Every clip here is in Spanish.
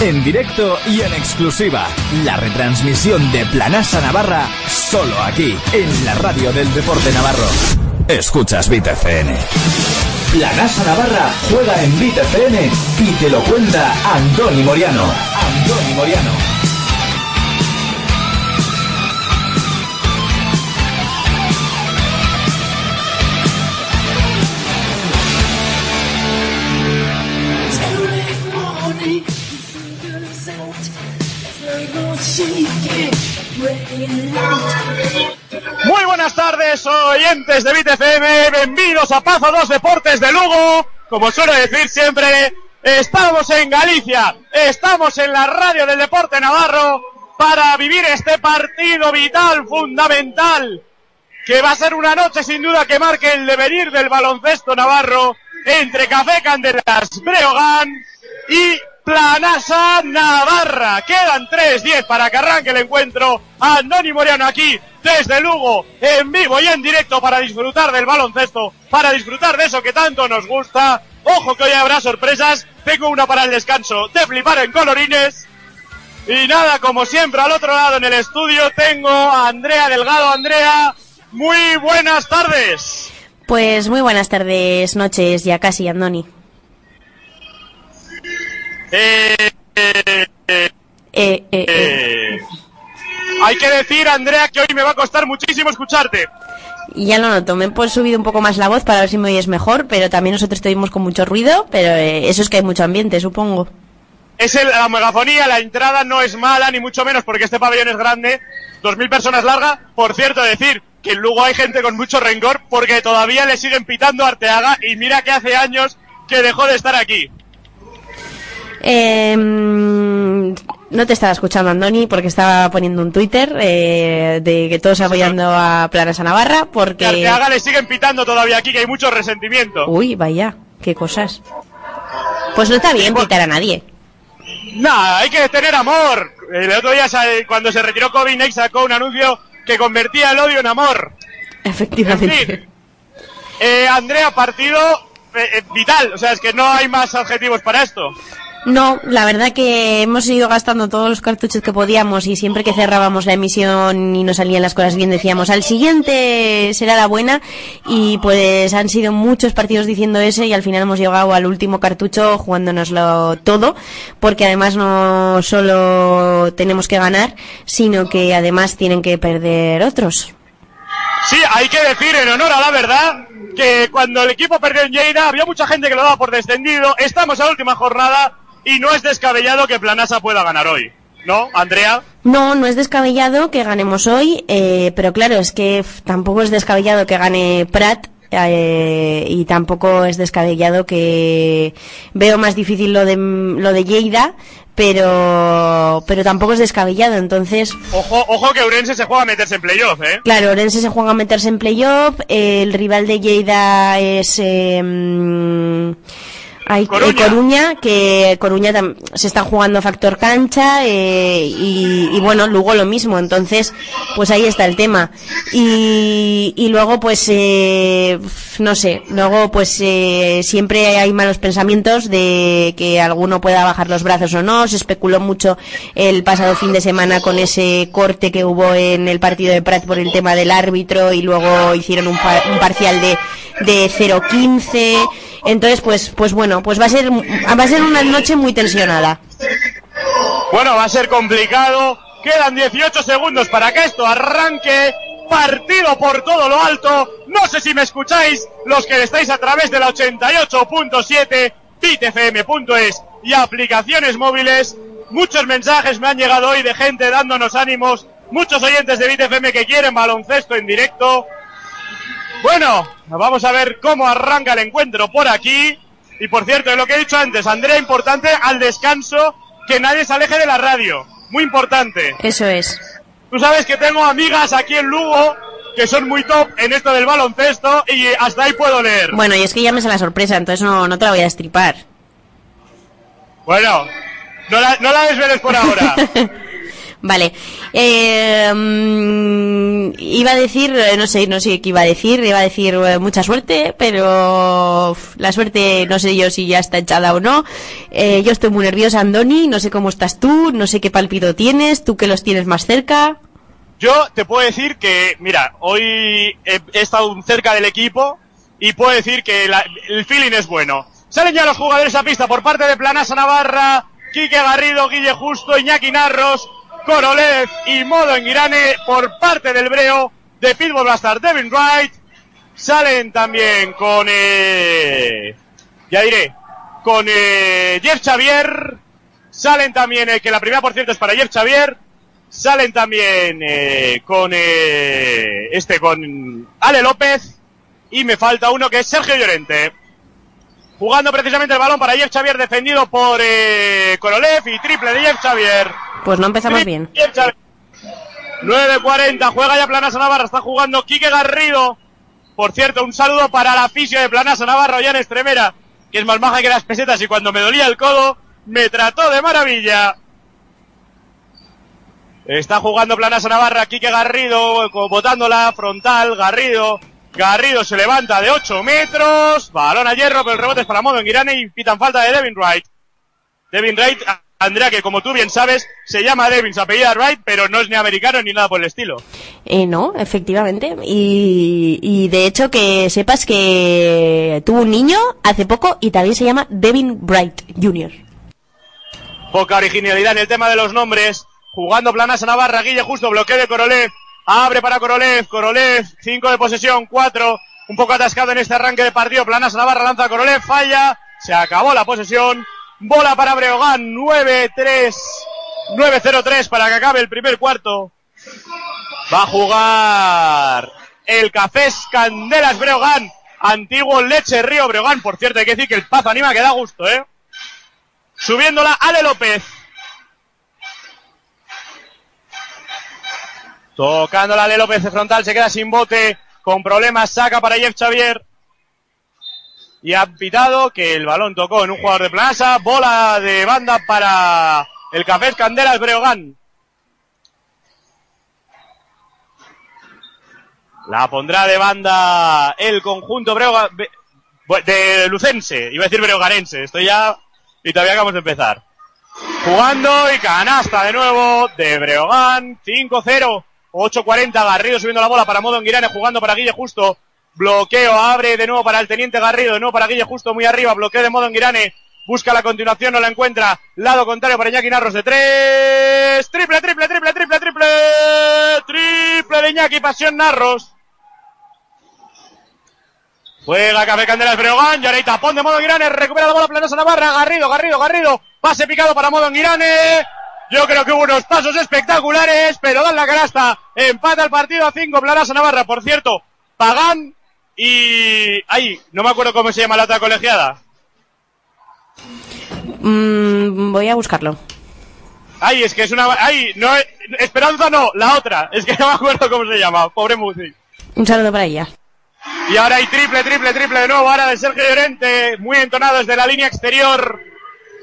en directo y en exclusiva. La retransmisión de Planasa Navarra, solo aquí, en la radio del deporte navarro. Escuchas Vita FN. Planasa Navarra juega en Vita FN y te lo cuenta Andoni Moriano. Andoni Moriano. Muy buenas tardes, oyentes de BitFM, bienvenidos a Pazo 2 Deportes de Lugo. Como suelo decir siempre, estamos en Galicia, estamos en la radio del deporte navarro para vivir este partido vital, fundamental, que va a ser una noche sin duda que marque el devenir del baloncesto navarro entre Café Candelas Breogán y Planasa Navarra. Quedan 3-10 para que arranque el encuentro. Andoni Moriano aquí desde Lugo, en vivo y en directo para disfrutar del baloncesto, para disfrutar de eso que tanto nos gusta. Ojo que hoy habrá sorpresas. Tengo una para el descanso de flipar en colorines. Y nada, como siempre, al otro lado en el estudio tengo a Andrea Delgado. Andrea, muy buenas tardes. Pues muy buenas tardes, noches, ya casi, Andoni. Eh, eh, eh, hay que decir, Andrea, que hoy me va a costar muchísimo escucharte. Ya lo noto, me he subido un poco más la voz para ver si me oyes mejor, pero también nosotros estuvimos con mucho ruido, pero eso es que hay mucho ambiente, supongo. Es el, la megafonía, la entrada no es mala, ni mucho menos, porque este pabellón es grande, dos mil personas larga. Por cierto, decir que luego hay gente con mucho rencor, porque todavía le siguen pitando a Arteaga, y mira que hace años que dejó de estar aquí. Eh, no te estaba escuchando, Andoni, porque estaba poniendo un Twitter eh, de que todos apoyando a Planas a Navarra, porque... Que haga le siguen pitando todavía aquí, que hay mucho resentimiento. Uy, vaya, qué cosas. Pues no está bien pitar a nadie. Nada, hay que tener amor. El otro día, cuando se retiró Kobe, sacó un anuncio que convertía el odio en amor. Efectivamente. eh, Andrea, partido eh, vital. O sea, es que no hay más adjetivos para esto. No, la verdad que hemos ido gastando todos los cartuchos que podíamos y siempre que cerrábamos la emisión y nos salían las cosas bien decíamos al siguiente será la buena y pues han sido muchos partidos diciendo eso y al final hemos llegado al último cartucho jugándonoslo todo porque además no solo tenemos que ganar sino que además tienen que perder otros. Sí, hay que decir en honor a la verdad que cuando el equipo perdió en Lleida había mucha gente que lo daba por descendido. Estamos a la última jornada y no es descabellado que Planasa pueda ganar hoy. ¿No, Andrea? No, no es descabellado que ganemos hoy, eh, pero claro, es que tampoco es descabellado que gane Prat eh, y tampoco es descabellado que veo más difícil lo de lo de Lleida, pero pero tampoco es descabellado, entonces ojo ojo que Orense se juega a meterse en playoff, ¿eh? Claro, Orense se juega a meterse en playoff, el rival de Lleida es eh, hay Coruña. que Coruña se está jugando factor cancha eh, y, bueno, luego lo mismo, entonces pues ahí está el tema. Y, y luego pues eh, no sé, luego pues eh, siempre hay malos pensamientos de que alguno pueda bajar los brazos o no, se especuló mucho el pasado fin de semana con ese corte que hubo en el partido de Prat por el tema del árbitro y luego hicieron un, un parcial de, de 0-15 entonces, pues, pues bueno, pues va a ser, va a ser una noche muy tensionada. Bueno, va a ser complicado. Quedan 18 segundos para que esto arranque. Partido por todo lo alto. No sé si me escucháis, los que estáis a través de la 88.7, bitfm.es y aplicaciones móviles. Muchos mensajes me han llegado hoy de gente dándonos ánimos. Muchos oyentes de BitFM que quieren baloncesto en directo. Bueno, vamos a ver cómo arranca el encuentro por aquí. Y por cierto, lo que he dicho antes, Andrea, importante al descanso que nadie se aleje de la radio. Muy importante. Eso es. Tú sabes que tengo amigas aquí en Lugo que son muy top en esto del baloncesto y hasta ahí puedo leer. Bueno, y es que ya me la sorpresa, entonces no, no te la voy a destripar. Bueno, no la, no la desveles por ahora. Vale. Eh, mm, iba a decir, eh, no sé, no sé qué iba a decir, iba a decir eh, mucha suerte, pero la suerte no sé yo si ya está echada o no. yo estoy muy nerviosa, Andoni, no sé cómo estás tú, no sé qué palpito tienes, tú que los tienes más cerca. Yo te puedo decir que, mira, hoy he, estado cerca del equipo y puedo decir que el feeling es bueno. Salen ya los jugadores a pista por parte de Planasa Navarra, Quique Garrido, Guille Justo, Iñaki Narros, Korolev y Modo Enguirane por parte del Breo de Pitbull Blaster Devin Wright. Salen también con, eh, ya diré, con eh, Jeff Xavier. Salen también, eh, que la primera por cierto es para Jeff Xavier. Salen también eh, con eh, este, con Ale López. Y me falta uno que es Sergio Llorente. Jugando precisamente el balón para Jeff Xavier, defendido por eh, Korolev y triple de Jeff Xavier. Pues no empezamos bien. 9.40, juega ya Planasa Navarra, está jugando Quique Garrido. Por cierto, un saludo para la fisio de Planasa Navarra, en Estremera, que es más maja que las pesetas y cuando me dolía el codo, me trató de maravilla. Está jugando Planasa Navarra, Quique Garrido, botándola frontal, Garrido. Garrido se levanta de 8 metros, balón a hierro, pero el rebote es para Modo en Girane y pitan falta de Devin Wright. Devin Wright Andrea, que como tú bien sabes, se llama Devin, su apellida Wright, pero no es ni americano ni nada por el estilo. Eh, no, efectivamente. Y, y de hecho que sepas que tuvo un niño hace poco y también se llama Devin Wright Jr. Poca originalidad en el tema de los nombres. Jugando planas a Navarra, Guille justo, bloqueo de Korolev. Abre para Korolev, Korolev, 5 de posesión, 4. Un poco atascado en este arranque de partido. Planas a Navarra, lanza Korolev, falla. Se acabó la posesión. Bola para Breogán, 9-3, 9-0-3 para que acabe el primer cuarto. Va a jugar el Cafés Candelas Breogán, antiguo Leche Río Breogán. Por cierto, hay que decir que el pazo anima que da gusto, ¿eh? Subiéndola Ale López. Tocándola Ale López de frontal, se queda sin bote, con problemas, saca para Jeff Xavier y ha pitado que el balón tocó en un jugador de plaza, bola de banda para el Café Candelas Breogán. La pondrá de banda el conjunto Breogán, de Lucense, iba a decir Breogarense, estoy ya y todavía acabamos de empezar. Jugando y canasta de nuevo de Breogán, 5-0, 8-40, Garrido subiendo la bola para Modo Enguirane, jugando para Guille Justo, Bloqueo, abre de nuevo para el teniente Garrido, de nuevo para Guille justo muy arriba, bloqueo de modo en Girane. Busca la continuación, no la encuentra. Lado contrario para Iñaki Narros de tres. Triple, triple, triple, triple, triple. Triple de Iñaki, Pasión Narros. Juega Café Candelas Breogán, y tapón de modo en Girane, recupera la bola planosa Navarra, Garrido, Garrido, Garrido, pase picado para modo en Girane. Yo creo que hubo unos pasos espectaculares, pero dan la canasta, empata el partido a 5, Planosa Navarra, por cierto, Pagán y. ¡Ay! No me acuerdo cómo se llama la otra colegiada. Mm, voy a buscarlo. ¡Ay! Es que es una. ¡Ay! No, Esperanza no, la otra. Es que no me acuerdo cómo se llama. Pobre Muzi. Un saludo para ella. Y ahora hay triple, triple, triple de nuevo. Ahora de Sergio Llorente. Muy entonado desde la línea exterior.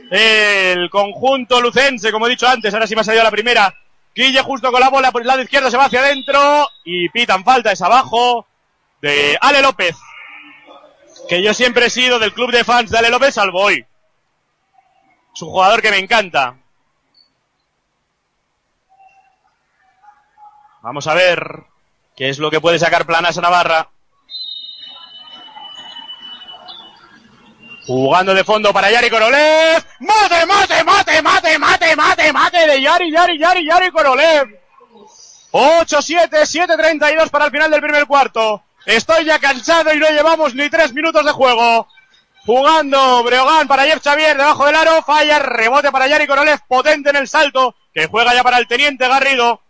El conjunto lucense, como he dicho antes. Ahora sí me ha salido la primera. Guille justo con la bola por el lado izquierdo se va hacia adentro. Y pitan falta, es abajo de Ale López, que yo siempre he sido del club de fans de Ale López, salvo hoy. Es un jugador que me encanta. Vamos a ver qué es lo que puede sacar Planas a Navarra. Jugando de fondo para Yari Korolev. ¡Mate, mate, mate, mate, mate, mate, mate de Yari, Yari, Yari, Yari Korolev! 8-7, 7-32 para el final del primer cuarto. Estoy ya cansado y no llevamos ni tres minutos de juego. Jugando Breogán para Jeff Xavier debajo del aro. Falla, rebote para Yari Korolev, potente en el salto, que juega ya para el teniente Garrido.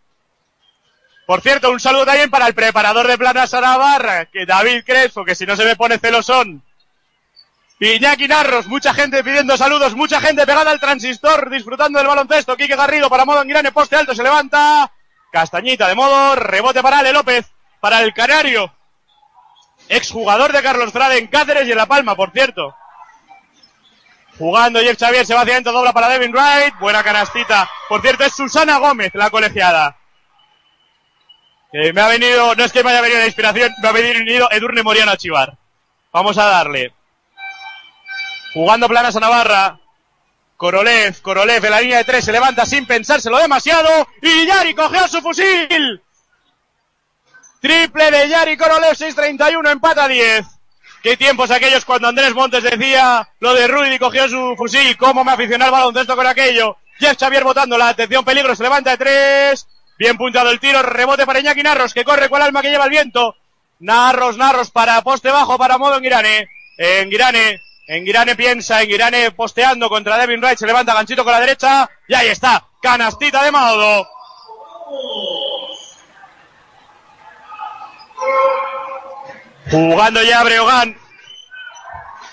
Por cierto, un saludo también para el preparador de planas Navarra, que David Crespo, que si no se me pone celosón. Iñaki Narros, mucha gente pidiendo saludos, mucha gente pegada al transistor, disfrutando del baloncesto. Quique Garrido para modo en Girane, poste alto, se levanta. Castañita de modo, rebote para Ale López, para el Canario exjugador de Carlos Frade en Cáceres y en La Palma, por cierto. Jugando Jeff Xavier, se va hacia dobla para Devin Wright. Buena canastita. Por cierto, es Susana Gómez, la colegiada. Me ha venido, no es que me haya venido la inspiración, me ha venido Edurne Moriano a chivar. Vamos a darle. Jugando planas a Navarra. Korolev, Korolev en la línea de tres se levanta sin pensárselo demasiado. Y Yari cogió su fusil. Triple de Yari Korolev, 6.31, empata 10. Qué tiempos aquellos cuando Andrés Montes decía lo de Rudy cogió su fusil. Cómo me aficionó al baloncesto con aquello. Jeff Xavier botando la atención, peligro, se levanta de tres. Bien puntado el tiro, rebote para Iñaki Narros, que corre con el alma que lleva el viento. Narros, Narros para poste bajo para modo en Girane. En Girane, en Girane piensa, en Girane posteando contra Devin Wright, se levanta ganchito con la derecha y ahí está, canastita de Modo. Jugando ya Breogán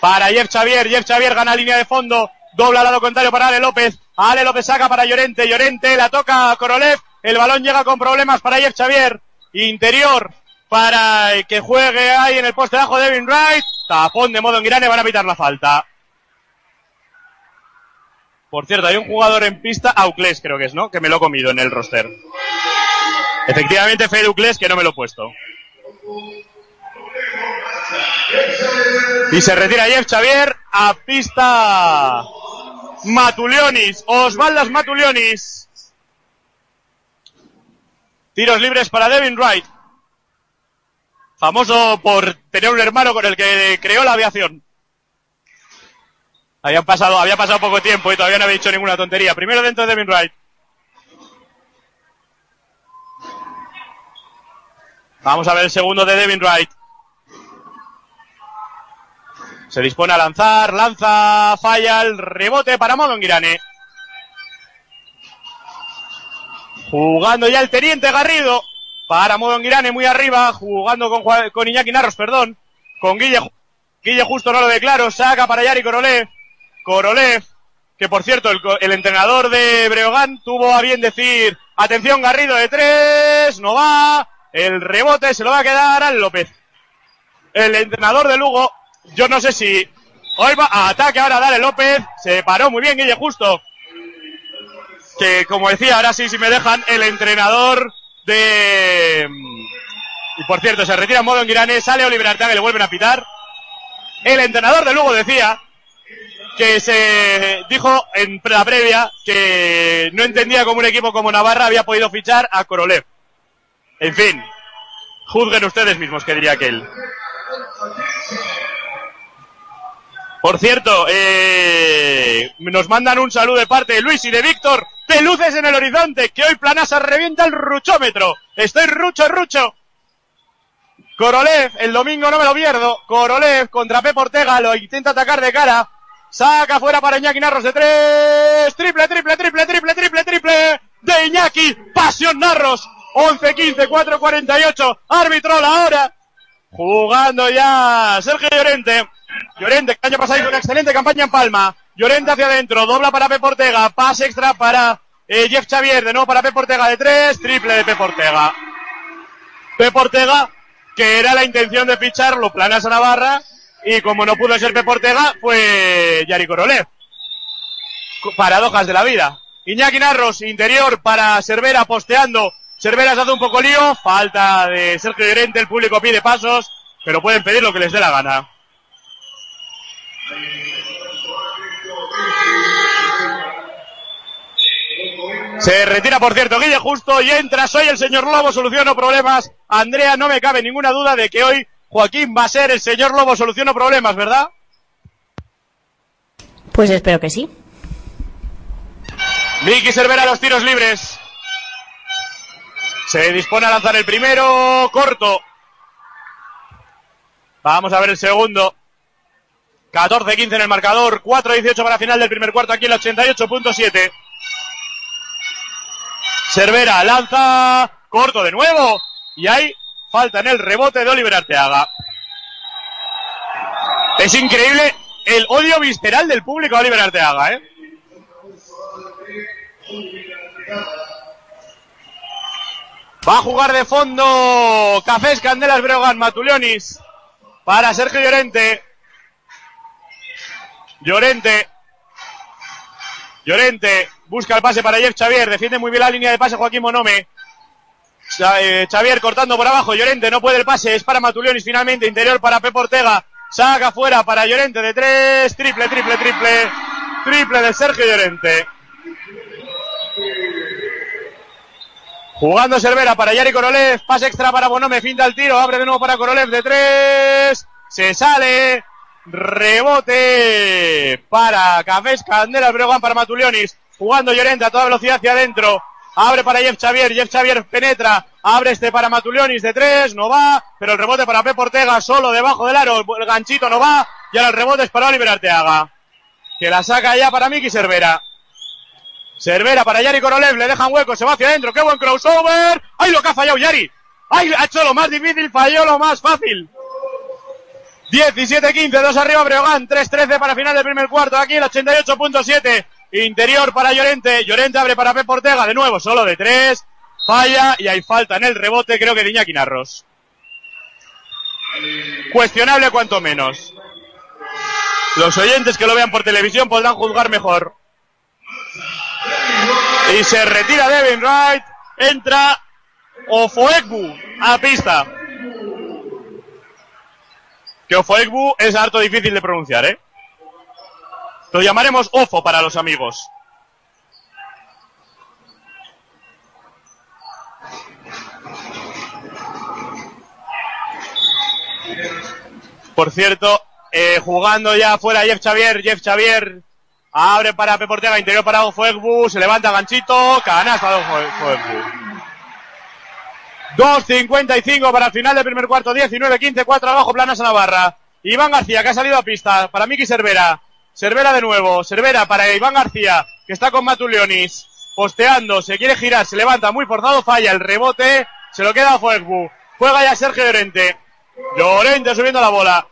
para Jeff Xavier, Jeff Xavier gana línea de fondo, dobla al lado contrario para Ale López, Ale López saca para Llorente, Llorente la toca Korolev, el balón llega con problemas para Jeff Xavier, interior para que juegue ahí en el poste bajo Devin Wright. Tapón de modo en Girane, van a pitar la falta. Por cierto, hay un jugador en pista, Aucles creo que es, ¿no? Que me lo he comido en el roster. Efectivamente, Fede Aucles, que no me lo he puesto. Y se retira Jeff Xavier a pista Matulionis, Osvaldas Matulionis. Tiros libres para Devin Wright famoso por tener un hermano con el que creó la aviación. Habían pasado, había pasado poco tiempo y todavía no había dicho ninguna tontería. Primero dentro de Devin Wright. Vamos a ver el segundo de Devin Wright. Se dispone a lanzar, lanza, falla el rebote para Girane. Jugando ya el teniente Garrido para Modonguirane muy arriba, jugando con, con Iñaki Narros, perdón, con Guille, Guille justo no lo declaro, saca para Yari Korolev, Korolev, que por cierto el, entrenador de Breogán tuvo a bien decir, atención Garrido de tres, no va, el rebote se lo va a quedar al López. El entrenador de Lugo, yo no sé si hoy va a ataque ahora Dale López, se paró muy bien Guille Justo, que como decía, ahora sí, si me dejan, el entrenador de... Y por cierto, se retira modo en sale Oliver Arteaga y le vuelven a pitar. El entrenador de Lugo decía que se dijo en la previa que no entendía cómo un equipo como Navarra había podido fichar a Korolev. En fin, juzguen ustedes mismos, que diría aquel. Por cierto, eh, nos mandan un saludo de parte de Luis y de Víctor de luces en el horizonte, que hoy Planasa revienta el ruchómetro. Estoy rucho, rucho. Korolev, el domingo no me lo pierdo. Korolev contra Pep Ortega, lo intenta atacar de cara. Saca fuera para Iñaki Narros de tres. Triple, triple, triple, triple, triple, triple. De Iñaki. Pasión Narros. 11-15, 4-48. Árbitro la hora. Jugando ya Sergio Llorente. Llorente, que el año pasado hizo una excelente campaña en Palma. Llorente hacia adentro, dobla para Pep Ortega, pase extra para eh, Jeff Xavier, de nuevo para Pep Ortega de tres, triple de Pep Ortega. Pep Ortega, que era la intención de fichar los planas a Navarra, y como no pudo ser Pep Ortega, fue Yari Korolev. Paradojas de la vida. Iñaki Narros, interior para Cervera, posteando. Cervera se hace un poco lío, falta de Sergio Llorente, el público pide pasos, pero pueden pedir lo que les dé la gana. Se retira, por cierto, Guille Justo y entra. Soy el señor Lobo, soluciono problemas. Andrea, no me cabe ninguna duda de que hoy Joaquín va a ser el señor Lobo, soluciono problemas, ¿verdad? Pues espero que sí. Miki Cervera los tiros libres. Se dispone a lanzar el primero, corto. Vamos a ver el segundo. 14-15 en el marcador, 4-18 para final del primer cuarto aquí el 88.7. Cervera lanza corto de nuevo y hay falta en el rebote de Oliver Arteaga. Es increíble el odio visceral del público a Oliver Arteaga, ¿eh? Va a jugar de fondo Cafés Candelas Breogán Matulionis para Sergio Llorente. Llorente Llorente busca el pase para Jeff Xavier. Defiende muy bien la línea de pase Joaquín Monome. Eh, Xavier cortando por abajo. Llorente no puede el pase. Es para Matulionis finalmente. Interior para Pep Ortega. Saca fuera para Llorente de tres. Triple, triple, triple. Triple de Sergio Llorente. Jugando Cervera para Yari Korolev. Pase extra para Bonome. Finta el tiro. Abre de nuevo para Korolev de tres. Se sale. Rebote para Cafés Candela Breogán para Matulionis. Jugando Llorente a toda velocidad hacia adentro. Abre para Jeff Xavier. Jeff Xavier penetra. Abre este para Matulionis de tres. No va. Pero el rebote para Pep Ortega. Solo debajo del aro. El ganchito no va. Y ahora el rebote es para Oliver Arteaga. Que la saca ya para Miki Cervera. Cervera para Yari Korolev. Le dejan hueco. Se va hacia adentro. ¡Qué buen crossover! ¡Ay, lo que ha fallado Yari! ¡Ay, ha hecho lo más difícil! Falló lo más fácil. 17-15, 2 arriba Breogán, 3-13 para final del primer cuarto, aquí el 88.7, interior para Llorente, Llorente abre para Pep Ortega, de nuevo solo de 3, falla y hay falta en el rebote, creo que de Iñaki. Cuestionable cuanto menos. Los oyentes que lo vean por televisión podrán juzgar mejor. Y se retira Devin Wright, entra Ofoekbu a pista. Que Ofoekbu es harto difícil de pronunciar, ¿eh? Lo llamaremos Ofo para los amigos. Por cierto, eh, jugando ya fuera Jeff Xavier, Jeff Xavier abre para Pep Ortega, interior para Ofoekbu, se levanta ganchito, canasta de Ofoekbu. 2.55 para el final del primer cuarto, 19-15, 4 abajo, Planas a Navarra. Iván García, que ha salido a pista, para Miki Cervera. Cervera de nuevo, Cervera para Iván García, que está con Matulionis. Posteando, se quiere girar, se levanta muy forzado, falla el rebote, se lo queda a Fuegbu. Juega ya Sergio Llorente. Llorente subiendo la bola.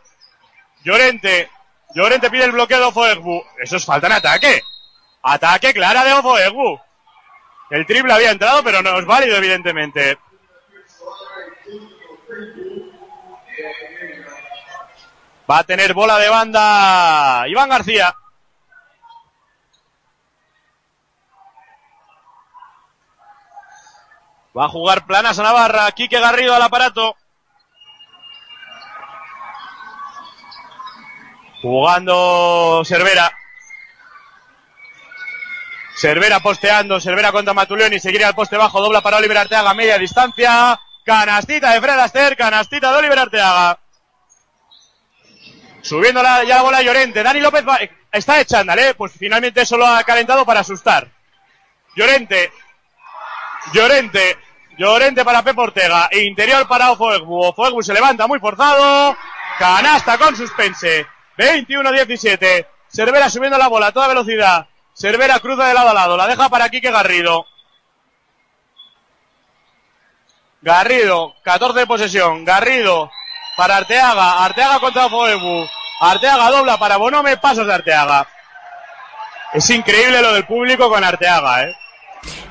Llorente. Llorente pide el bloqueo de Ofoegbu. Eso es falta en ataque. Ataque clara de Ofoegbu. El triple había entrado, pero no es válido, evidentemente. Va a tener bola de banda Iván García. Va a jugar planas a Navarra. Quique Garrido al aparato. Jugando Cervera. Cervera posteando, Cervera contra Matuleón y seguiría al poste bajo, dobla para Oliver Arteaga, media distancia. Canastita de Fred Aster, canastita de Oliver Arteaga. Subiendo la, ya la bola Llorente. Dani López va, está echando, ¿eh? Pues finalmente eso lo ha calentado para asustar. Llorente. Llorente. Llorente para Pep Ortega. Interior para Ofoegbu. Ofoegbu se levanta muy forzado. Canasta con suspense. 21-17. Cervera subiendo la bola a toda velocidad. Cervera cruza de lado a lado. La deja para Quique Garrido. Garrido, 14 de posesión. Garrido para Arteaga. Arteaga contra Foebu. Arteaga dobla para Bonome. Pasos de Arteaga. Es increíble lo del público con Arteaga, ¿eh?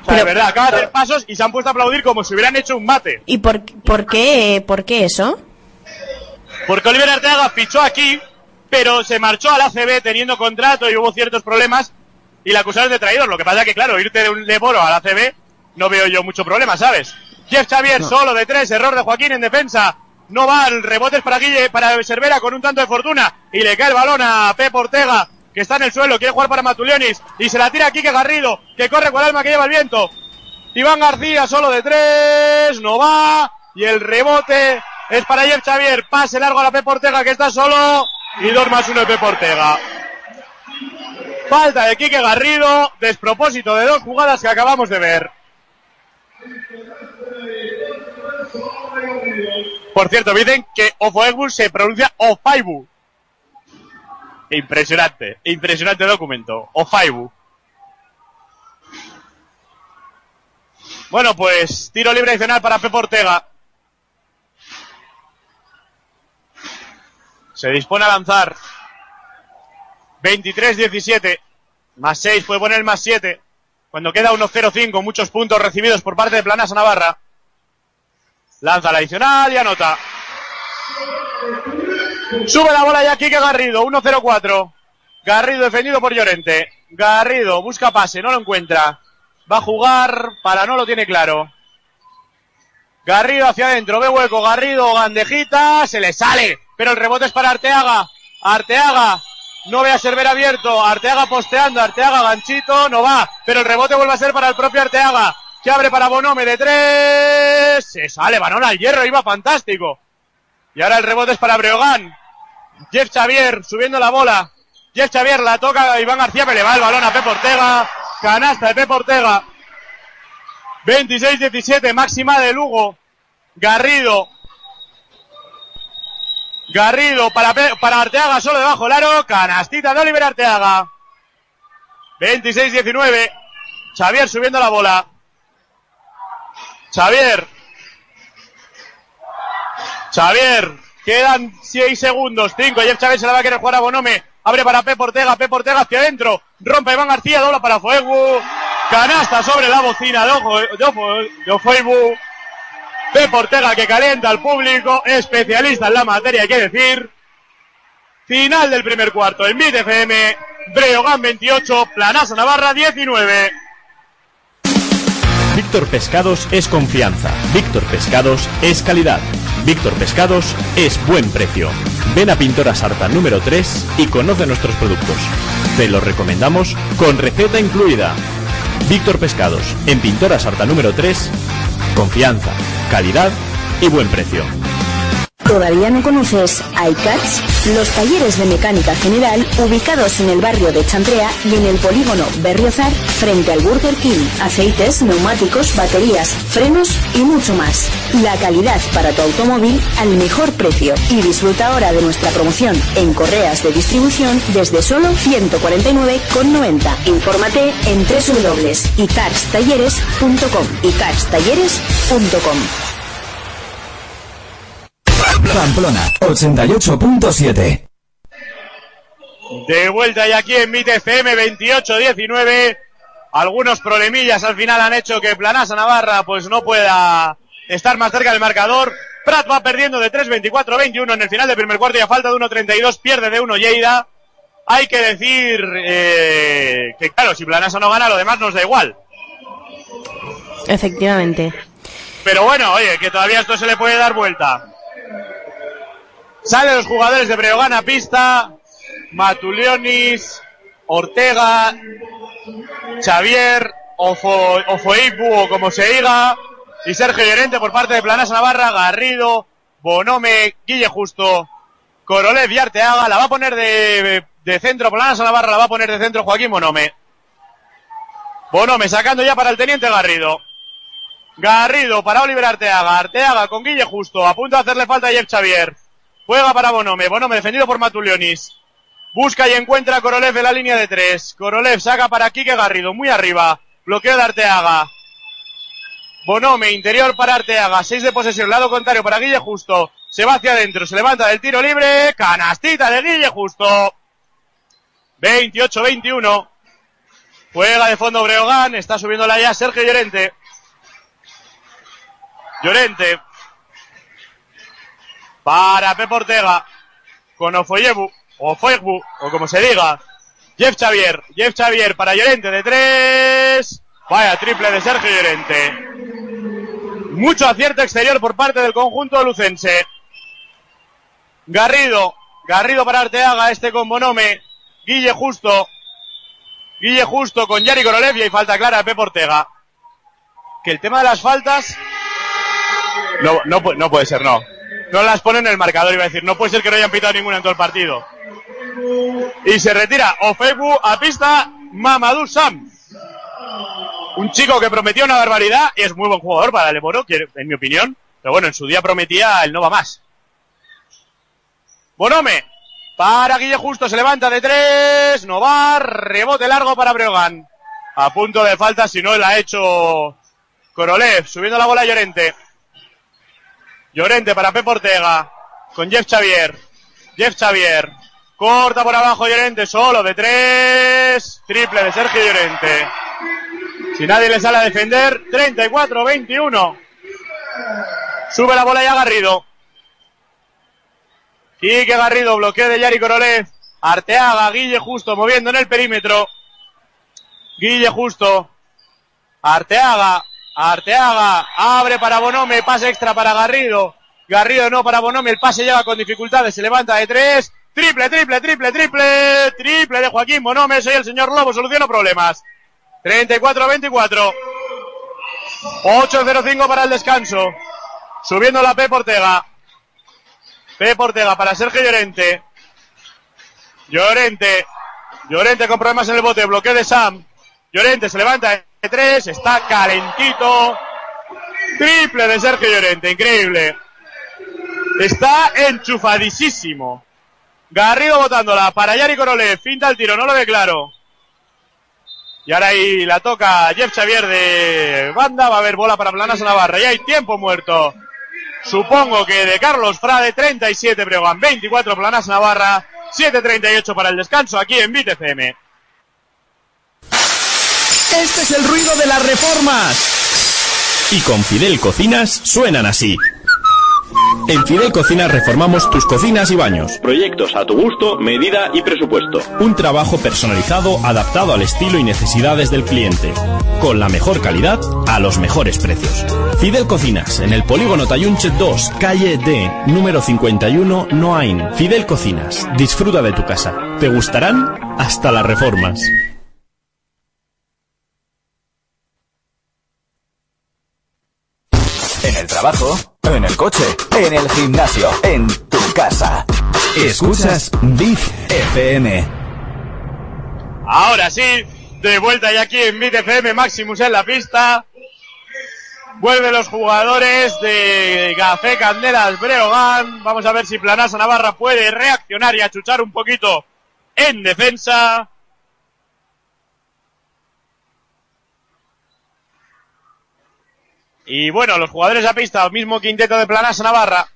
O sea, de verdad, acaba de hacer pasos y se han puesto a aplaudir como si hubieran hecho un mate. ¿Y por, por qué, por qué eso? Porque Oliver Arteaga fichó aquí, pero se marchó al ACB teniendo contrato y hubo ciertos problemas y la acusaron de traidor. Lo que pasa es que, claro, irte de un de al ACB no veo yo mucho problema, ¿sabes? Jeff Xavier solo de tres, error de Joaquín en defensa. No va, el rebote es para Guille, para Cervera con un tanto de fortuna. Y le cae el balón a Pep Ortega, que está en el suelo, quiere jugar para Matulionis. Y se la tira a Quique Garrido, que corre con el alma que lleva el viento. Iván García solo de tres, no va. Y el rebote es para Jeff Xavier. Pase largo a la Pep Ortega, que está solo. Y dos más uno de Pep Ortega. Falta de Quique Garrido, despropósito de dos jugadas que acabamos de ver. Por cierto, dicen que Ofoegbu se pronuncia Ofaibu. Impresionante, impresionante documento. Ofaibu. Bueno, pues tiro libre adicional para Pep Ortega. Se dispone a lanzar. 23-17. Más 6, puede poner más 7. Cuando queda 1-0-5, muchos puntos recibidos por parte de Planas a Navarra. Lanza la adicional y anota. Sube la bola ya Kike Garrido, 1-0-4. Garrido defendido por Llorente. Garrido busca pase, no lo encuentra. Va a jugar para no lo tiene claro. Garrido hacia adentro, ve hueco, Garrido, Gandejita, se le sale, pero el rebote es para Arteaga. Arteaga, no ve a ser ver abierto, Arteaga posteando, Arteaga ganchito, no va, pero el rebote vuelve a ser para el propio Arteaga, que abre para Bonome de tres, se sale, balón al hierro, iba fantástico. Y ahora el rebote es para Breogán. Jeff Xavier subiendo la bola. Jeff Xavier la toca Iván García, pero le va el balón a Pep Ortega. Canasta de Pep Ortega. 26-17, máxima de Lugo. Garrido. Garrido para, para Arteaga, solo debajo el aro. Canastita de Oliver Arteaga. 26-19. Xavier subiendo la bola. Xavier. Xavier. Quedan 6 segundos. 5. Jeff Xavier se la va a querer jugar a Bonome. Abre para Pep Ortega. Pep Ortega hacia adentro. Rompe Iván García. Dobla para Fuego. Canasta sobre la bocina de, ojo, ojo, de. Pep Ortega que calienta al público. Especialista en la materia, hay que decir. Final del primer cuarto en Bit FM. Breogán 28, Planazo Navarra 19. Víctor Pescados es confianza. Víctor Pescados es calidad. Víctor Pescados es buen precio. Ven a Pintora Sarta número 3 y conoce nuestros productos. Te los recomendamos con receta incluida. Víctor Pescados, en Pintora Sarta número 3, confianza, calidad y buen precio. ¿Todavía no conoces iCats? Los talleres de mecánica general ubicados en el barrio de Chantrea y en el polígono Berriozar frente al Burger King. Aceites, neumáticos, baterías, frenos y mucho más. La calidad para tu automóvil al mejor precio. Y disfruta ahora de nuestra promoción en correas de distribución desde solo 149,90. Infórmate en www.icarstalleres.com. icarstalleres.com. Pamplona 88.7. De vuelta y aquí en MIT FM 28-19. Algunos problemillas al final han hecho que Planasa Navarra pues no pueda estar más cerca del marcador. Prat va perdiendo de 3-24-21 en el final del primer cuarto y a falta de 1-32 pierde de 1 Lleida. Hay que decir eh, que claro, si Planasa no gana lo demás nos da igual. Efectivamente. Pero bueno, oye, que todavía esto se le puede dar vuelta. Salen los jugadores de Breogán a pista. Matulionis, Ortega, Xavier, Ofo, Ofoipu o como se diga. Y Sergio Llorente por parte de Planasa Navarra, Garrido, Bonome, Guille Justo, Corolev y Arteaga. La va a poner de, de centro, Planasa Navarra la va a poner de centro Joaquín Bonome. Bonome sacando ya para el teniente Garrido. Garrido para Oliver Arteaga. Arteaga con Guille Justo. A punto de hacerle falta a Jeff Xavier. Juega para Bonome. Bonome defendido por Matulionis. Busca y encuentra a Korolev en la línea de tres. Korolev saca para Quique Garrido. Muy arriba. Bloqueo de Arteaga. Bonome, interior para Arteaga. Seis de posesión. Lado contrario para Guille Justo. Se va hacia adentro. Se levanta del tiro libre. Canastita de Guille Justo. 28-21. Juega de fondo Breogán. Está subiéndola ya Sergio Llorente. Llorente. Para Pep Ortega. Con Ofoyebu. O. O como se diga. Jeff Xavier. Jeff Xavier para Llorente de tres. Vaya triple de Sergio Llorente. Mucho acierto exterior por parte del conjunto lucense. Garrido. Garrido para Arteaga. Este con Bonome. Guille Justo. Guille Justo con Yari Korolev y falta clara de Pep Ortega. Que el tema de las faltas no, no puede ser, no. No las pone en el marcador, iba a decir. No puede ser que no hayan pitado ninguna en todo el partido. Y se retira Ofebu a pista Mamadou Sam. Un chico que prometió una barbaridad y es muy buen jugador para el Eboro, en mi opinión. Pero bueno, en su día prometía el no va más. Bonome. Para Guille Justo, se levanta de tres. No va. Rebote largo para Breogán. A punto de falta, si no la ha hecho Korolev. Subiendo la bola Llorente. Llorente para Pep Ortega. Con Jeff Xavier. Jeff Xavier. Corta por abajo Llorente. Solo de tres. Triple de Sergio Llorente. Si nadie le sale a defender. 34-21. Sube la bola ya Garrido. Quique Garrido, bloqueo de Yari Korolev. Arteaga, Guille Justo moviendo en el perímetro. Guille Justo. Arteaga, Arteaga, abre para Bonome, pase extra para Garrido. Garrido no para Bonome, el pase llega con dificultades, se levanta de tres. Triple, triple, triple, triple, triple de Joaquín Bonome, soy el señor Lobo, soluciono problemas. 34-24. 8-0-5 para el descanso. Subiendo la P Portega. P Portega para Sergio Llorente. Llorente. Llorente con problemas en el bote. Bloqueo de Sam. Llorente se levanta tres. Está calentito. Triple de Sergio Llorente. Increíble. Está enchufadísimo. Garrido botándola para Yari Corole. Finta el tiro. No lo ve claro. Y ahora ahí la toca Jeff Xavier de banda. Va a haber bola para Planas Navarra. Y hay tiempo muerto. Supongo que de Carlos Frade, 37 Breogán, 24 Planas Navarra, 7.38 para el descanso aquí en BitFM. Este es el ruido de las reformas. Y con Fidel Cocinas suenan así. En Fidel Cocinas reformamos tus cocinas y baños. Proyectos a tu gusto, medida y presupuesto. Un trabajo personalizado adaptado al estilo y necesidades del cliente. Con la mejor calidad a los mejores precios. Fidel Cocinas, en el Polígono Tayunche 2, calle D, número 51, Noain. Fidel Cocinas, disfruta de tu casa. Te gustarán hasta las reformas. En el trabajo, en el coche, en el gimnasio, en tu casa. Escuchas Big FM. Ahora sí, de vuelta ya aquí en Big FM, Maximus en la pista. Vuelven los jugadores de Café Candelas Breogán. Vamos a ver si Planasa Navarra puede reaccionar y achuchar un poquito en defensa. Y bueno, los jugadores la pista, mismo quinteto de Planasa Navarra.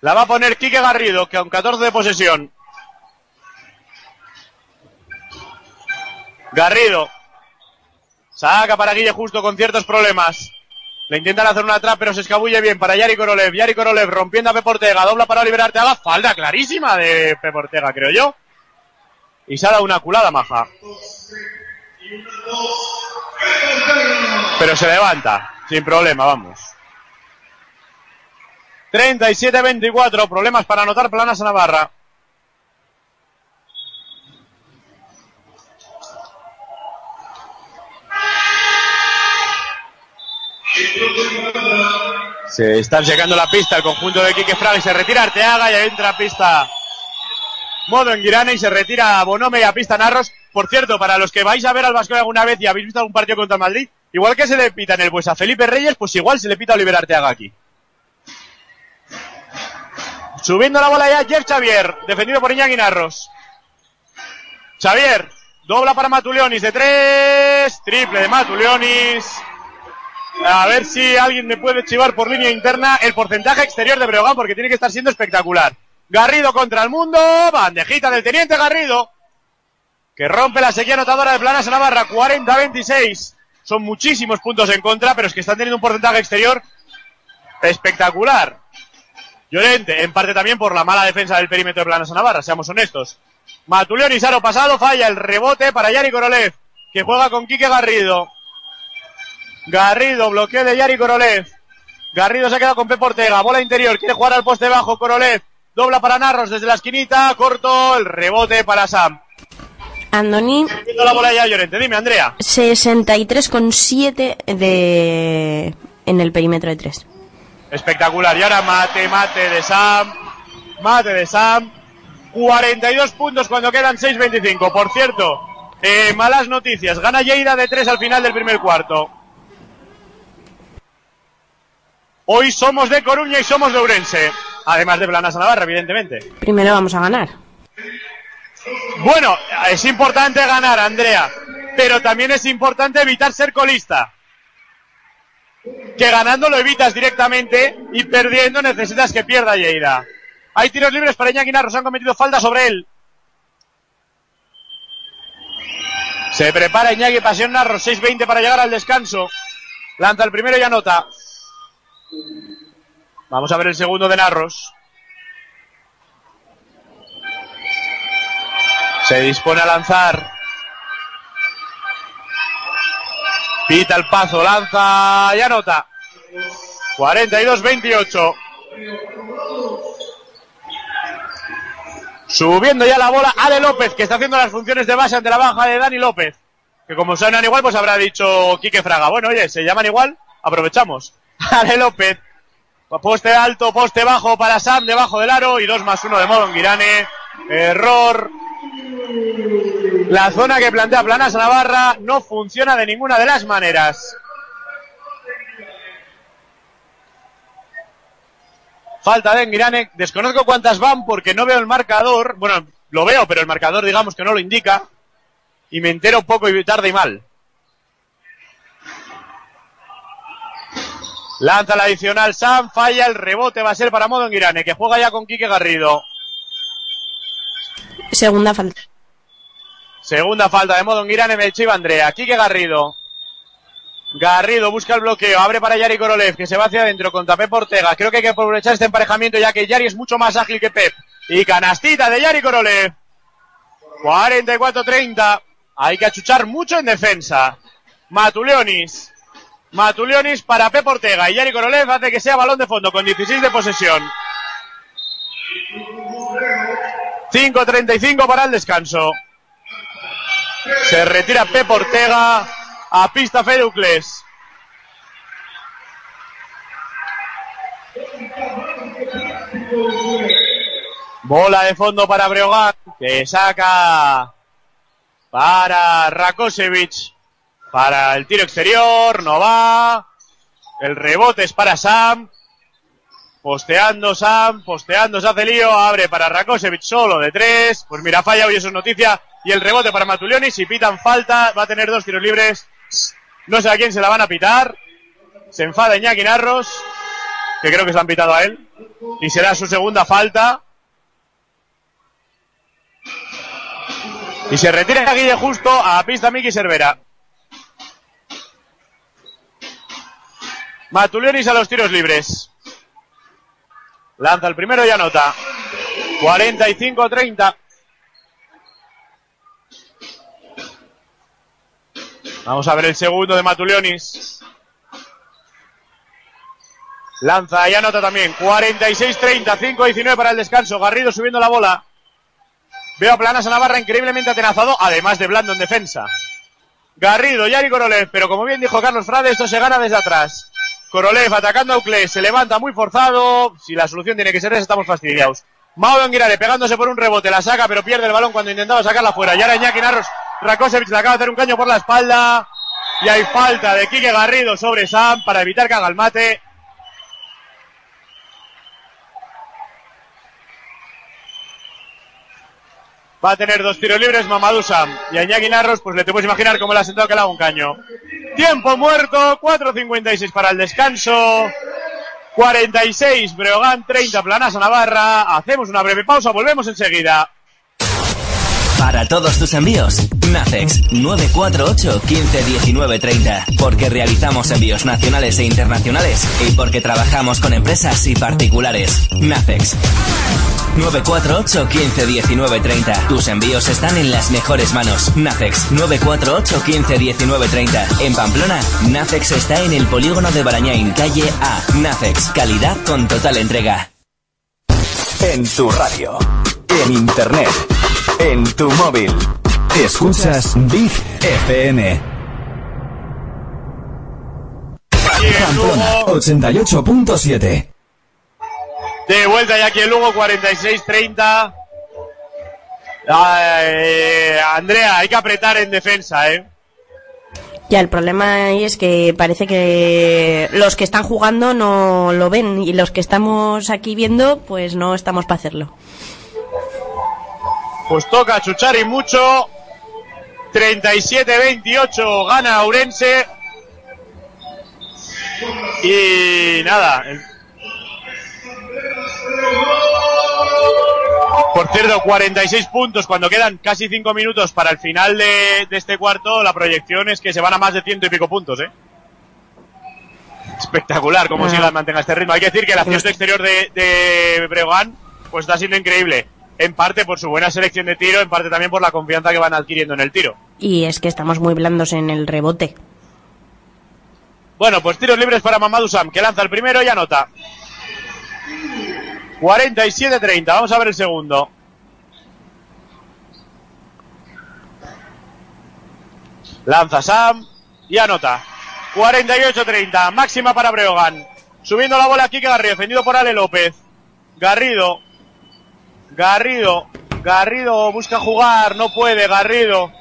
La va a poner Quique Garrido, que con 14 de posesión. Garrido. Saca para Guille justo con ciertos problemas. Le intentan hacer una trap, pero se escabulle bien para Yari Korolev. Yari Korolev rompiendo a Pep Ortega. Dobla para Oliver Arteaga. Falda clarísima de Pep Ortega, creo yo. Y dado una culada maja. Pero se levanta, sin problema, vamos. 37-24, problemas para anotar planas a Navarra. Se están llegando la pista el conjunto de Quique Fraga y se retira Arteaga y entra a pista Modo en Girana y se retira Bonome y a pista Narros. Por cierto, para los que vais a ver al Vasco alguna vez y habéis visto algún partido contra Madrid, igual que se le pita en el pues a Felipe Reyes, pues igual se le pita a Oliver Arteaga aquí. Subiendo la bola ya Jeff Xavier, defendido por Iñaki Narros. Xavier, dobla para Matulionis de tres, triple de Matulionis. A ver si alguien me puede chivar por línea interna el porcentaje exterior de Breogán porque tiene que estar siendo espectacular. Garrido contra el mundo, bandejita del teniente Garrido, que rompe la sequía anotadora de Planas Navarra, 40-26. Son muchísimos puntos en contra, pero es que están teniendo un porcentaje exterior espectacular. Llorente, en parte también por la mala defensa del perímetro de Planas Navarra, seamos honestos. Matuleón y Saro pasado, falla el rebote para Yari Korolev, que juega con Quique Garrido. Garrido, bloqueo de Yari Korolev. Garrido se ha quedado con Pep Ortega, bola interior, quiere jugar al poste bajo, Korolev. Dobla para Narros desde la esquinita, corto, el rebote para Sam. Andoni. la bola ya Llorente, dime Andrea. 63,7 de en el perímetro de 3. Espectacular. Y ahora mate, mate de Sam. Mate de Sam. 42 puntos cuando quedan 6.25. Por cierto, eh, malas noticias. Gana Lleida de 3 al final del primer cuarto. Hoy somos de Coruña y somos de Ourense. Además de Planas Navarra, evidentemente. Primero vamos a ganar. Bueno, es importante ganar, Andrea. Pero también es importante evitar ser colista. Que ganando lo evitas directamente y perdiendo necesitas que pierda Lleida. Hay tiros libres para Iñaki Narros, han cometido falta sobre él. Se prepara Iñaki Pasión Narros, 6.20 para llegar al descanso. Lanza el primero y anota. Vamos a ver el segundo de Narros. Se dispone a lanzar. Pita el paso, lanza y anota. 42-28. Subiendo ya la bola Ale López, que está haciendo las funciones de base ante la baja de Dani López. Que como suenan igual, pues habrá dicho Quique Fraga. Bueno, oye, se llaman igual, aprovechamos. Ale López. Poste alto, poste bajo para Sam, debajo del aro. Y dos más uno de modo Girane. Error. La zona que plantea Planas Navarra no funciona de ninguna de las maneras. Falta de Engirane. Desconozco cuántas van porque no veo el marcador. Bueno, lo veo, pero el marcador digamos que no lo indica. Y me entero poco y tarde y mal. Lanza la adicional Sam, falla, el rebote va a ser para Modo Engirane, que juega ya con Quique Garrido. Segunda falta. Segunda falta de Modo Engirane, Melchiva Andrea. Quique Garrido. Garrido busca el bloqueo, abre para Yari Korolev, que se va hacia adentro contra Pep Ortega. Creo que hay que aprovechar este emparejamiento ya que Yari es mucho más ágil que Pep. Y canastita de Yari Korolev. 44-30. Hay que achuchar mucho en defensa. Matuleonis. Matuleonis para Pep Ortega. Y Yari Korolev hace que sea balón de fondo con 16 de posesión. 5-35 para el descanso. Se retira Pep Ortega a pista Ferucles. Bola de fondo para Breogán, que saca para Rakosevic. Para el tiro exterior, no va. El rebote es para Sam. Posteando Sam, posteando se hace lío, abre para Rakosevic solo de tres. Pues mira, falla hoy eso es noticia. Y el rebote para Matulioni, si pitan falta, va a tener dos tiros libres. No sé a quién se la van a pitar. Se enfada Iñaki Narros, que creo que se han pitado a él. Y será su segunda falta. Y se retira de justo a pista Miki Cervera. Matulionis a los tiros libres. Lanza el primero y anota. 45-30. Vamos a ver el segundo de Matulionis. Lanza y anota también. 46-30, 5-19 para el descanso. Garrido subiendo la bola. Veo a Planas a Navarra increíblemente atenazado, además de blando en defensa. Garrido, Yari Korolev, pero como bien dijo Carlos Frade, esto se gana desde atrás. Korolev atacando a Ucles, se levanta muy forzado. Si la solución tiene que ser esa, estamos fastidiados. Mao Anguirare pegándose por un rebote, la saca, pero pierde el balón cuando intentaba sacarla fuera. Y ahora Iñaki Narros, Rakosevic le acaba de hacer un caño por la espalda. Y hay falta de Quique Garrido sobre Sam para evitar que haga el mate. Va a tener dos tiros libres Mamadou Sam. Y a Iñaki pues le te puedes imaginar cómo le ha sentado que le haga un caño. Tiempo muerto, 4.56 para el descanso. 46, Breogán 30, Planasa Navarra. Hacemos una breve pausa, volvemos enseguida. Para todos tus envíos, Nacex 948 15 19 30. Porque realizamos envíos nacionales e internacionales y porque trabajamos con empresas y particulares. Nacex 948 15 19 30. Tus envíos están en las mejores manos. Nacex 948 15 19 30. En Pamplona, Nacex está en el polígono de Barañain, calle A. Nacex, calidad con total entrega. En tu radio, en internet, en tu móvil. Escuchas Big FM. Pamplona 88.7. De vuelta ya aquí el Lugo, 46-30. Eh, Andrea, hay que apretar en defensa, ¿eh? Ya, el problema ahí es que parece que los que están jugando no lo ven y los que estamos aquí viendo, pues no estamos para hacerlo. Pues toca chuchar y mucho. 37-28 gana Aurense. Y nada. Por cierto, 46 puntos cuando quedan casi 5 minutos para el final de, de, este cuarto. La proyección es que se van a más de ciento y pico puntos, ¿eh? Espectacular cómo Ah. siga mantenga este ritmo. Hay que decir que el acierto exterior de, de Breogán pues está siendo increíble. En parte por su buena selección de tiro, en parte también por la confianza que van adquiriendo en el tiro. Y es que estamos muy blandos en el rebote. Bueno, pues tiros libres para Mamadou Sam, que lanza el primero y anota. 47-30, vamos a ver el segundo. Lanza Sam y anota. 48-30, máxima para Breogan. Subiendo la bola aquí que Garrido, defendido por Ale López. Garrido. Garrido. Garrido busca jugar, no puede. Garrido.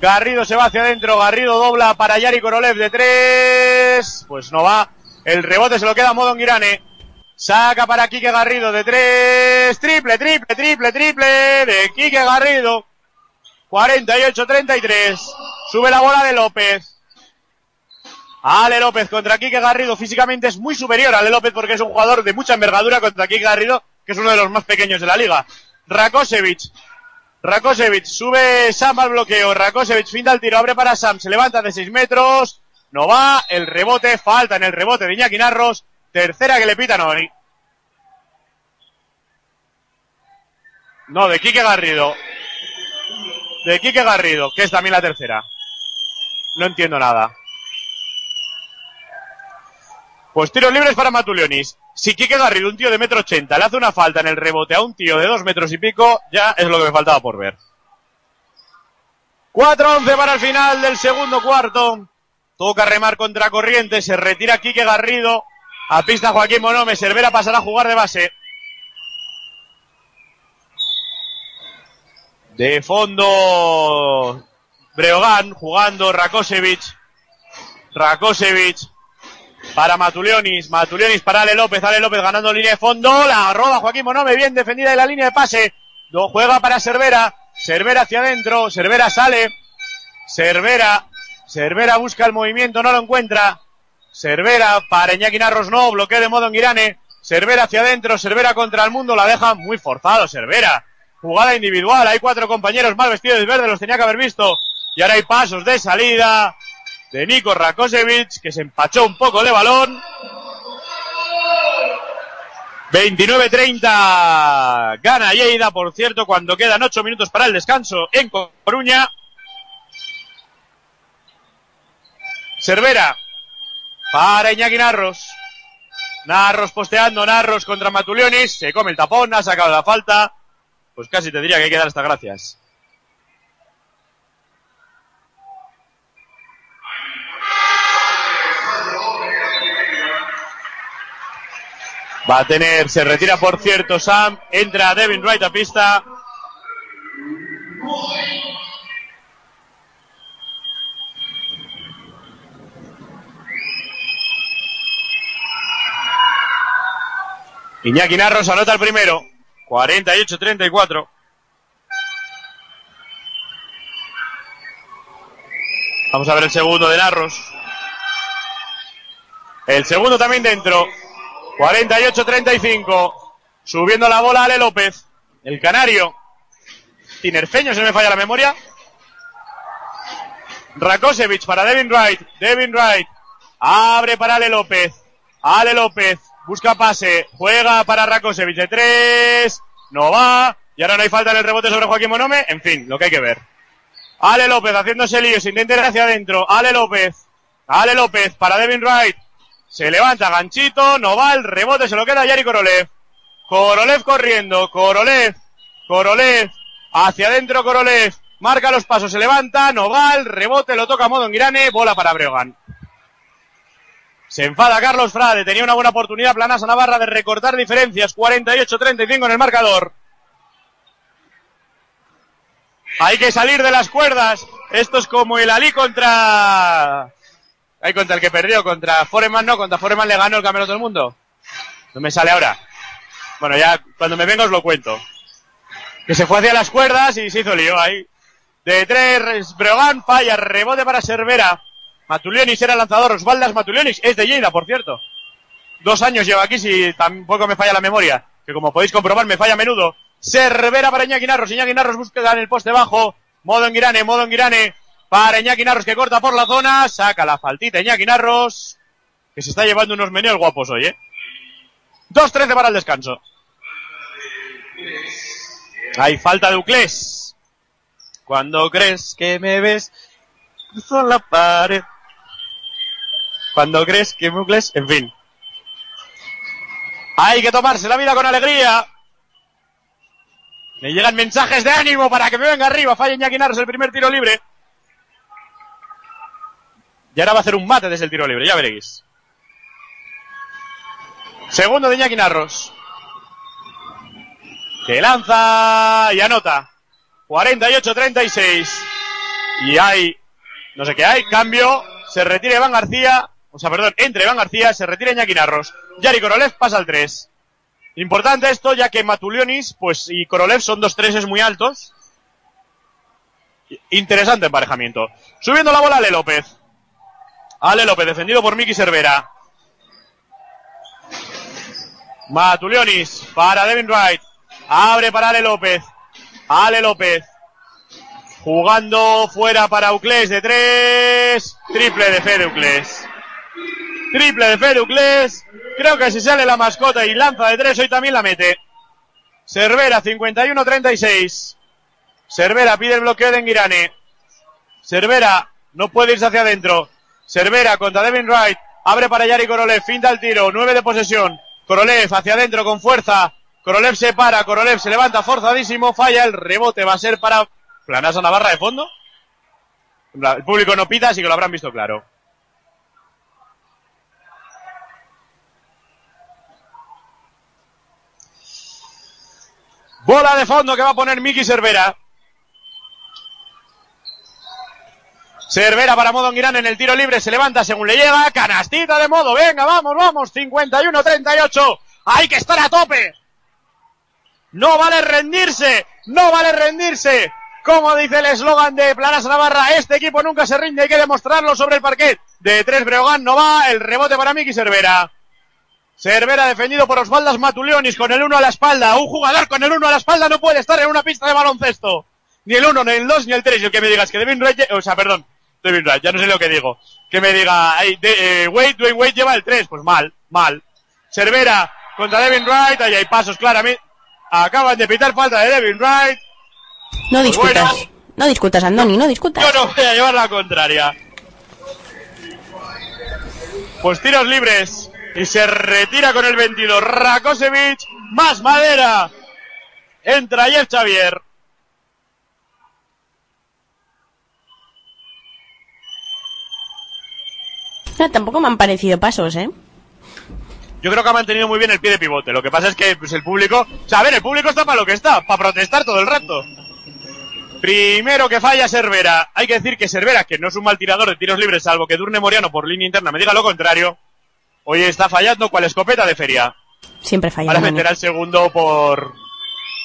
Garrido se va hacia adentro. Garrido dobla para Yari Korolev de tres. Pues no va. El rebote se lo queda a Modo Girane. Saca para Quique Garrido de tres. Triple, triple, triple, triple de Quique Garrido. 48-33. Sube la bola de López. Ale López contra Quique Garrido. Físicamente es muy superior a Ale López porque es un jugador de mucha envergadura contra Quique Garrido, que es uno de los más pequeños de la liga. Rakosevic. Rakosevic sube Sam al bloqueo. Rakosevic finta el tiro, abre para Sam, se levanta de 6 metros. No va, el rebote, falta en el rebote de Iñaki Narros. Tercera que le pita Nori. No, de Quique Garrido. De Quique Garrido, que es también la tercera. No entiendo nada. Pues tiros libres para Matulionis. Si Quique Garrido, un tío de metro ochenta, le hace una falta en el rebote a un tío de dos metros y pico, ya es lo que me faltaba por ver. 4-11 para el final del segundo cuarto. Toca remar contra corriente, se retira Quique Garrido. A pista Joaquín Monome, Cervera pasará a jugar de base. De fondo, Breogán jugando Rakosevic. Rakosevic para Matulionis. Matulionis para Ale López. Ale López ganando línea de fondo. La roba Joaquín Monome. Bien defendida en la línea de pase. Lo juega para Cervera. Cervera hacia adentro. Cervera sale. Cervera. Cervera busca el movimiento. No lo encuentra. Cervera para Iñaki Narros. No. Bloqueo de modo en Girane. Cervera hacia adentro. Cervera contra el mundo. La deja muy forzado. Cervera. Jugada individual. Hay cuatro compañeros mal vestidos de verde. Los tenía que haber visto. Y ahora hay pasos de salida de Nico Rakosevic, que se empachó un poco de balón. 29-30 gana Lleida, por cierto, cuando quedan 8 minutos para el descanso en Coruña. Cervera para Iñaki Narros. Narros posteando, Narros contra Matulionis. Se come el tapón, ha sacado la falta. Pues casi te diría que hay que dar hasta gracias. Va a tener, se retira por cierto Sam, entra Devin Wright a pista. Iñaki Narros anota el primero. 48-34. Vamos a ver el segundo de Narros. El segundo también dentro. 48-35. Subiendo la bola Ale López. El canario. Tinerfeño, se me falla la memoria. Rakosevic para Devin Wright. Devin Wright. Abre para Ale López. Ale López. Busca pase. Juega para Rakosevic de tres. No va. Y ahora no hay falta en el rebote sobre Joaquín Monome. En fin, lo que hay que ver. Ale López haciéndose lío. Se intenta ir hacia adentro. Ale López. Ale López para Devin Wright. Se levanta ganchito, no va, rebote se lo queda Yari Korolev. Korolev corriendo, Korolev, Korolev, hacia adentro Korolev, marca los pasos, se levanta, no va, rebote lo toca a modo en Girane, bola para Breogán. Se enfada Carlos Frade, tenía una buena oportunidad Planasa Navarra de recortar diferencias, 48-35 en el marcador. Hay que salir de las cuerdas. Esto es como el Ali contra Ahí contra el que perdió, contra Foreman no, contra Foreman le ganó el campeonato del mundo. No me sale ahora. Bueno, ya cuando me venga os lo cuento. Que se fue hacia las cuerdas y se hizo lío ahí. De tres, Breogán falla, rebote para Cervera. Matulionis era lanzador, Osvaldas Matulionis, es de Lleida, por cierto. Dos años lleva aquí, si tampoco me falla la memoria, que como podéis comprobar me falla a menudo. Cervera para Iñaki Narros, busca en el poste bajo. Modo Girane, modo Girane para Iñaki Narros que corta por la zona, saca la faltita Iñaki que se está llevando unos meneos guapos hoy, ¿eh? 2-13 para el descanso. Hay falta de Uclés. Cuando crees que me ves, cruzo la pared. Cuando crees que me Uclés, en fin. Hay que tomarse la vida con alegría. Me llegan mensajes de ánimo para que me venga arriba. Falla Iñaki Narros el primer tiro libre. Y ahora va a hacer un mate desde el tiro libre, ya veréis. Segundo de Iñaki. Que lanza y anota. 48-36. Y hay, no sé qué hay, cambio. Se retira Iván García. O sea, perdón, entre Iván García, se retira Iñaki Narros. Yari Korolev pasa al 3. Importante esto, ya que Matulionis, pues, y Korolev son dos treses muy altos. Interesante emparejamiento. Subiendo la bola Ale López. Ale López, defendido por Miki Cervera. Matulionis para Devin Wright. Abre para Ale López. Ale López. Jugando fuera para Uclés de tres. Triple de Fede Uclés. Triple de Fede Uclés. Creo que si sale la mascota y lanza de tres, hoy también la mete. Cervera, 51-36. Cervera pide el bloqueo de Enguirane. Cervera no puede irse hacia adentro. Cervera contra Devin Wright. Abre para Yari Korolev. Finta el tiro. 9 de posesión. Korolev hacia adentro con fuerza. Korolev se para. Korolev se levanta forzadísimo. Falla. El rebote va a ser para Planasa Navarra de fondo. El público no pita, así que lo habrán visto claro. Bola de fondo que va a poner Miki Cervera. Cervera para Modo Girán en el tiro libre, se levanta según le llega, canastita de modo, venga, vamos, vamos, 51-38, hay que estar a tope. No vale rendirse, no vale rendirse. Como dice el eslogan de Planas Navarra, este equipo nunca se rinde, hay que demostrarlo sobre el parquet. De tres Breogán no va, el rebote para Miki Cervera. Cervera defendido por Osvaldas Matulionis con el uno a la espalda. Un jugador con el uno a la espalda no puede estar en una pista de baloncesto. Ni el uno, ni el dos, ni el tres. Y el que me digas que Devin Wright, o sea, perdón, Devin Wright, ya no sé lo que digo. Que me diga, hey, de, eh, Wade, Dwayne Wade lleva el tres. Pues mal, mal. Cervera contra Devin Wright, ahí hay pasos claramente. Acaban de pitar falta de Devin Wright. No discutas. no discutas, Andoni, no discutas. Yo no voy a llevar la contraria. Pues tiros libres. Y se retira con el 22. Rakosevic, más madera. Entra Jeff Xavier. No, tampoco me han parecido pasos, ¿eh? Yo creo que ha mantenido muy bien el pie de pivote. Lo que pasa es que pues, el público... O sea, a ver, el público está para lo que está, para protestar todo el rato. Primero que falla Cervera. Hay que decir que Cervera, que no es un mal tirador de tiros libres, salvo que Durne Moriano por línea interna me diga lo contrario, hoy está fallando cual escopeta de feria. Siempre falla. Para meter al segundo por,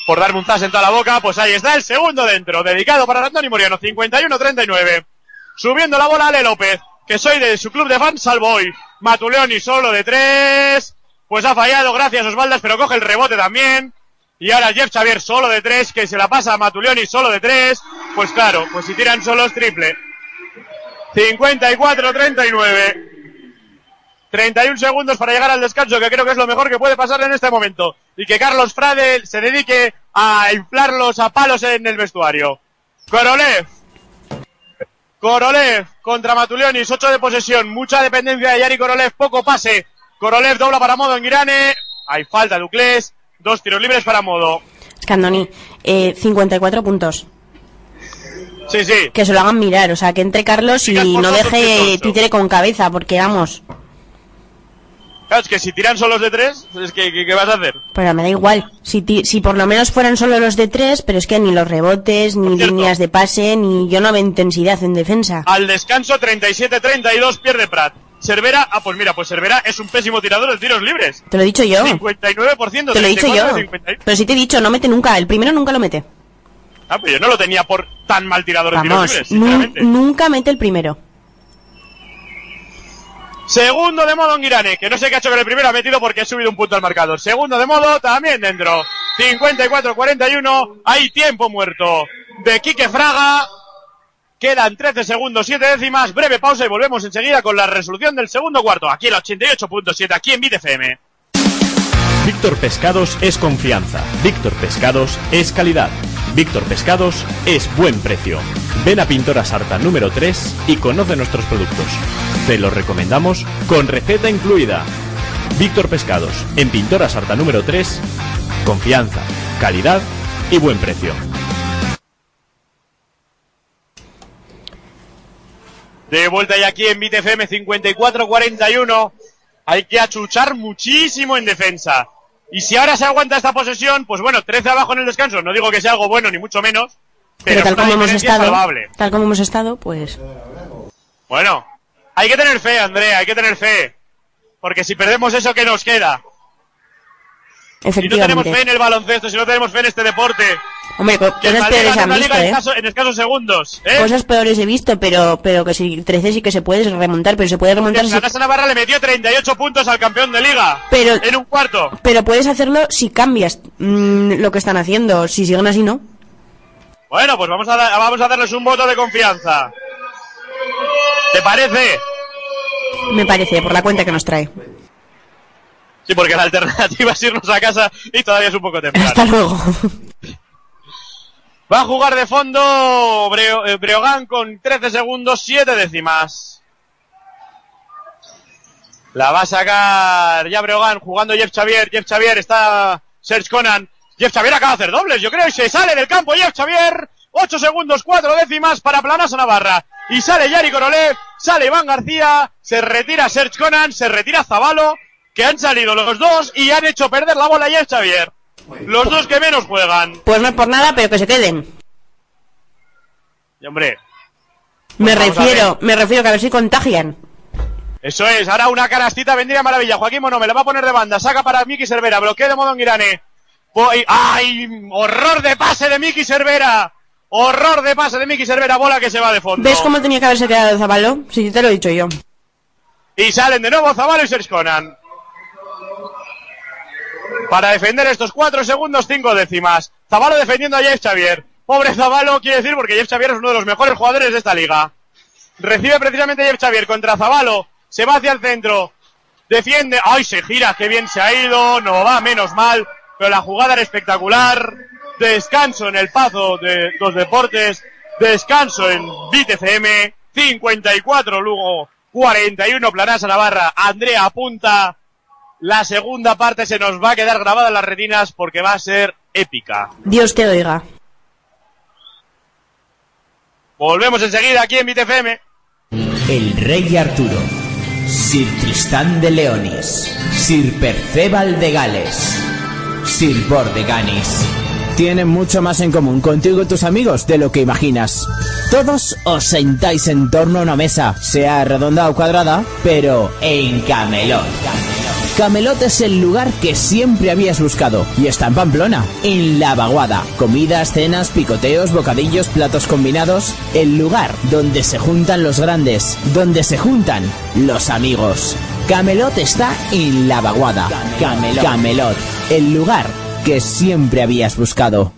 por darme un zas en toda la boca, pues ahí está el segundo dentro, dedicado para Andoni Moriano, 51-39. Subiendo la bola Ale López, que soy de su club de fans, salvo hoy. Matuleoni solo de tres. Pues ha fallado, gracias Osvaldas, pero coge el rebote también. Y ahora Jeff Xavier solo de tres, que se la pasa a Matuleoni solo de tres. Pues claro, pues si tiran solos triple. 54-39. 31 segundos para llegar al descanso, que creo que es lo mejor que puede pasar en este momento. Y que Carlos Frade se dedique a inflarlos a palos en el vestuario. Korolev. Korolev contra Matulionis, 8 de posesión, mucha dependencia de Yari Korolev, poco pase. Korolev dobla para Modo en Girane. Hay falta de Uclés. Dos tiros libres para Modo. Scandoni, eh, 54 puntos. Sí, sí. Que se lo hagan mirar, o sea, que entre Carlos y no deje títere con cabeza, porque vamos. Claro, es que si tiran solo los de tres, es que, ¿qué vas a hacer? Pero me da igual. Si, si por lo menos fueran solo los de tres, pero es que ni los rebotes, ni líneas de pase, ni yo no veo intensidad en defensa. Al descanso, 37-32, pierde Prat. Cervera, ah, pues mira, pues Cervera es un pésimo tirador de tiros libres. Te lo he dicho yo. 59%. Te lo he dicho yo. Pero si te he dicho, no mete nunca. El primero nunca lo mete. Ah, pero yo no lo tenía por tan mal tirador de tiros libres, sinceramente. Nunca mete el primero. Segundo de modo Girane, que no sé qué ha hecho con el primero, ha metido porque ha subido un punto al marcador. Segundo de modo, también dentro. 54-41, hay tiempo muerto de Quique Fraga. Quedan 13 segundos, 7 décimas, breve pausa y volvemos enseguida con la resolución del segundo cuarto, aquí en el 88.7, aquí en BTFM. Víctor Pescados es confianza. Víctor Pescados es calidad. Víctor Pescados es buen precio. Ven a Pintora Sarta número 3 y conoce nuestros productos. Te los recomendamos con receta incluida. Víctor Pescados, en Pintora Sarta número 3, confianza, calidad y buen precio. De vuelta ya aquí en BTFM 54-41. Hay que achuchar muchísimo en defensa. Y si ahora se aguanta esta posesión, pues bueno, 13 abajo en el descanso. No digo que sea algo bueno, ni mucho menos. Pero, tal como hemos estado, tal como hemos estado, pues. Bueno, hay que tener fe, Andrea, hay que tener fe. Porque si perdemos eso, ¿qué nos queda? Si no tenemos fe en el baloncesto, si no tenemos fe en este deporte. Hombre, cosas peores han visto, ¿eh? En escasos segundos, ¿eh? Cosas peores he visto, pero, pero que si 13 sí que se puede remontar, pero se puede remontar. La Casa Navarra le metió 38 puntos al campeón de liga. Pero, en un cuarto. Pero puedes hacerlo si cambias mmm, lo que están haciendo. Si siguen así, no. Bueno, pues vamos a, vamos a darles un voto de confianza. ¿Te parece? Me parece, por la cuenta que nos trae. Sí, porque la alternativa es irnos a casa y todavía es un poco temprano. Hasta luego. Va a jugar de fondo eh, Breogán con 13 segundos, 7 décimas. La va a sacar ya Breogán jugando Jeff Xavier. Jeff Xavier está Serge Conan. Jeff Xavier acaba de hacer dobles, yo creo, y se sale del campo Jeff Xavier. 8 segundos, 4 décimas para Planasa Navarra. Y sale Yari Korolev, sale Iván García, se retira Serge Conan, se retira Zabalo, que han salido los dos y han hecho perder la bola a Jeff Xavier. Los dos que menos juegan. Pues no es por nada, pero que se queden. Y hombre. Me pues refiero, me refiero que a ver si contagian. Eso es, ahora una canastita vendría maravilla. Joaquín Mono me la va a poner de banda, saca para Miki Cervera, bloqueo de modo en Irane. ¡Ay! ¡Horror de pase de Miki Cervera! ¡Horror de pase de Miki Cervera! Bola que se va de fondo. ¿Ves cómo tenía que haberse quedado Zabalo? Sí, te lo he dicho yo. Y salen de nuevo Zabalo y Serge Conan. Para defender estos 4 segundos, 5 décimas. Zabalo defendiendo a Jeff Xavier. Pobre Zabalo, quiere decir, porque Jeff Xavier es uno de los mejores jugadores de esta liga. Recibe precisamente Jeff Xavier contra Zabalo. Se va hacia el centro. Defiende. ¡Ay, se gira! ¡Qué bien se ha ido! No va, menos mal. Pero la jugada era espectacular. Descanso en el paso de los deportes. Descanso en BTCM. 54 Lugo. 41 Planasa Navarra. Andrea apunta. La segunda parte se nos va a quedar grabada en las retinas porque va a ser épica. Dios te oiga. Volvemos enseguida aquí en BTFM. El rey Arturo, Sir Tristán de Leonis, Sir Perceval de Gales, Sir Bordeganis. Tienen mucho más en común contigo y tus amigos de lo que imaginas. Todos os sentáis en torno a una mesa, sea redonda o cuadrada, pero en Camelot. Camelot es el lugar que siempre habías buscado y está en Pamplona, en La Vaguada. Comidas, cenas, picoteos, bocadillos, platos combinados. El lugar donde se juntan los grandes, donde se juntan los amigos. Camelot está en La Vaguada. Camelot. Camelot, el lugar que siempre habías buscado.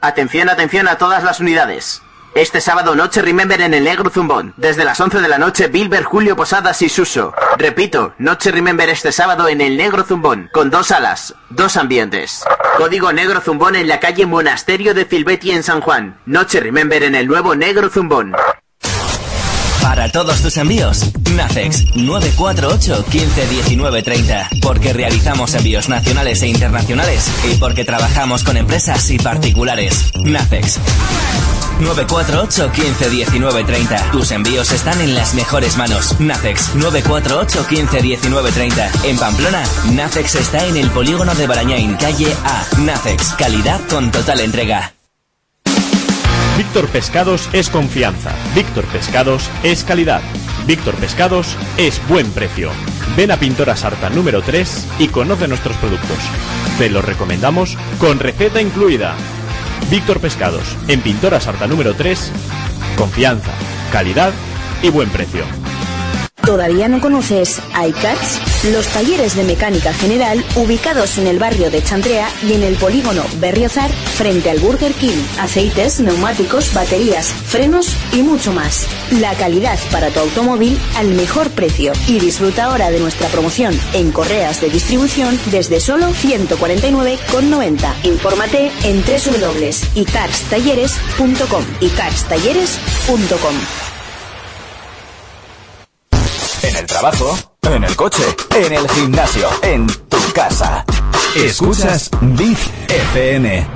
Atención, atención a todas las unidades. Este sábado noche Remember en el Negro Zumbón. Desde las 11 de la noche Bilber, Julio Posadas y Suso. Repito, noche Remember este sábado en el Negro Zumbón. Con dos salas, dos ambientes. Código Negro Zumbón en la calle Monasterio de Filbetti en San Juan. Noche Remember en el nuevo Negro Zumbón. Para todos tus envíos, Nacex 948 15 19 30. Porque realizamos envíos nacionales e internacionales y porque trabajamos con empresas y particulares. Nacex 948 15 19 30. Tus envíos están en las mejores manos. Nacex 948 15 19 30. En Pamplona, Nacex está en el polígono de Barañain, calle A. Nacex, calidad con total entrega. Víctor Pescados es confianza. Víctor Pescados es calidad. Víctor Pescados es buen precio. Ven a Pintora Sarta número 3 y conoce nuestros productos. Te los recomendamos con receta incluida. Víctor Pescados, en Pintora Sarta número 3, confianza, calidad y buen precio. ¿Todavía no conoces iCats? Los talleres de mecánica general ubicados en el barrio de Chantrea y en el polígono Berriozar frente al Burger King. Aceites, neumáticos, baterías, frenos y mucho más. La calidad para tu automóvil al mejor precio. Y disfruta ahora de nuestra promoción en correas de distribución desde solo 149,90. Infórmate en www.icarstalleres.com. icarstalleres.com en el trabajo, en el coche, en el gimnasio, en tu casa. Escuchas Big FM.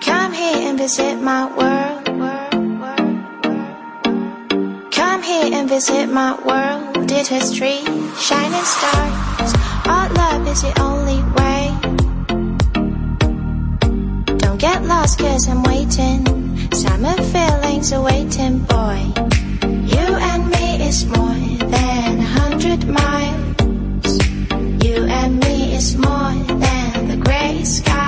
Come here and visit my world. Here and visit my world. did history, shining stars. Our love is the only way. Don't get lost, cause I'm waiting. Summer feelings are waiting, boy. You and me is more than a hundred miles. You and me is more than the gray sky.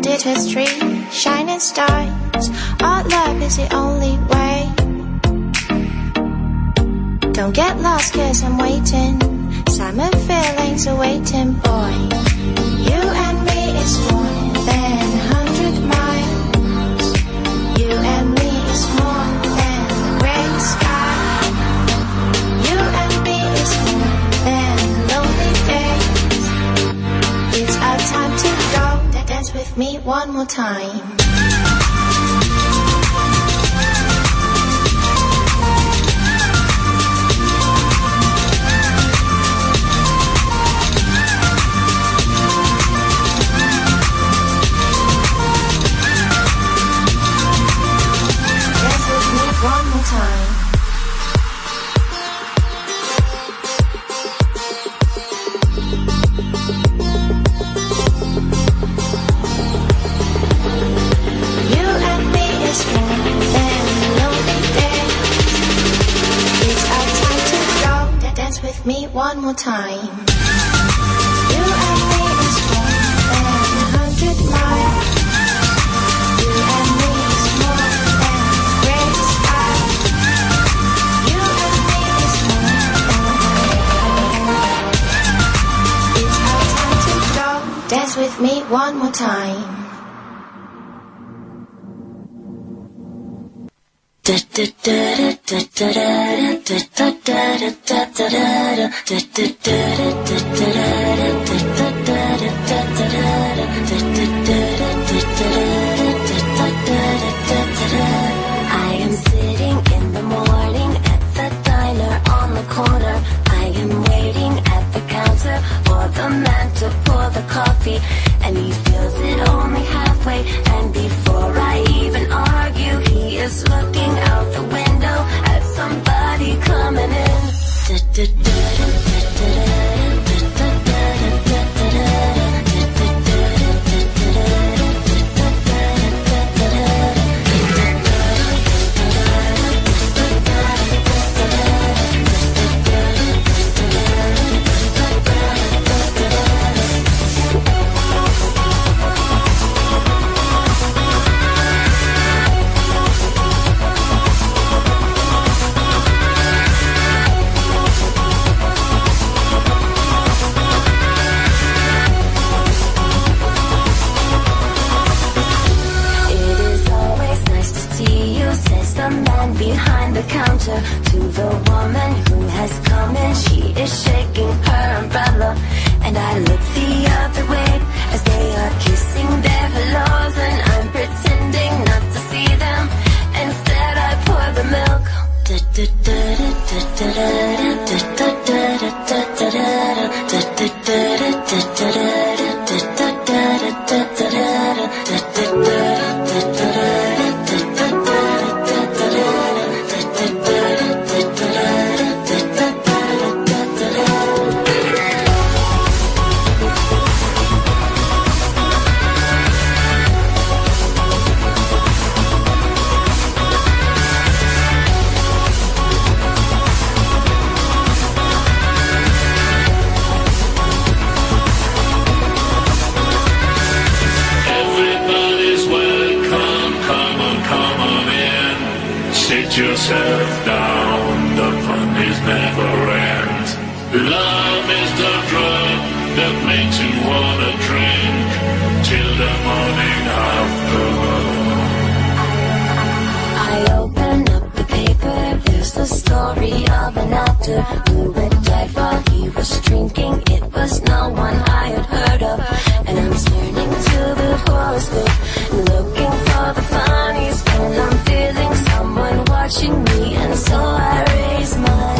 did history, shining stars. Our love is the only way. Don't get lost, cause I'm waiting. Summer feelings are waiting, boy. One more time. doctor who died while he was drinking. It was no one I had heard of. And I'm turning to the horoscope, looking for the funnies. And I'm feeling someone watching me, and so I raise my.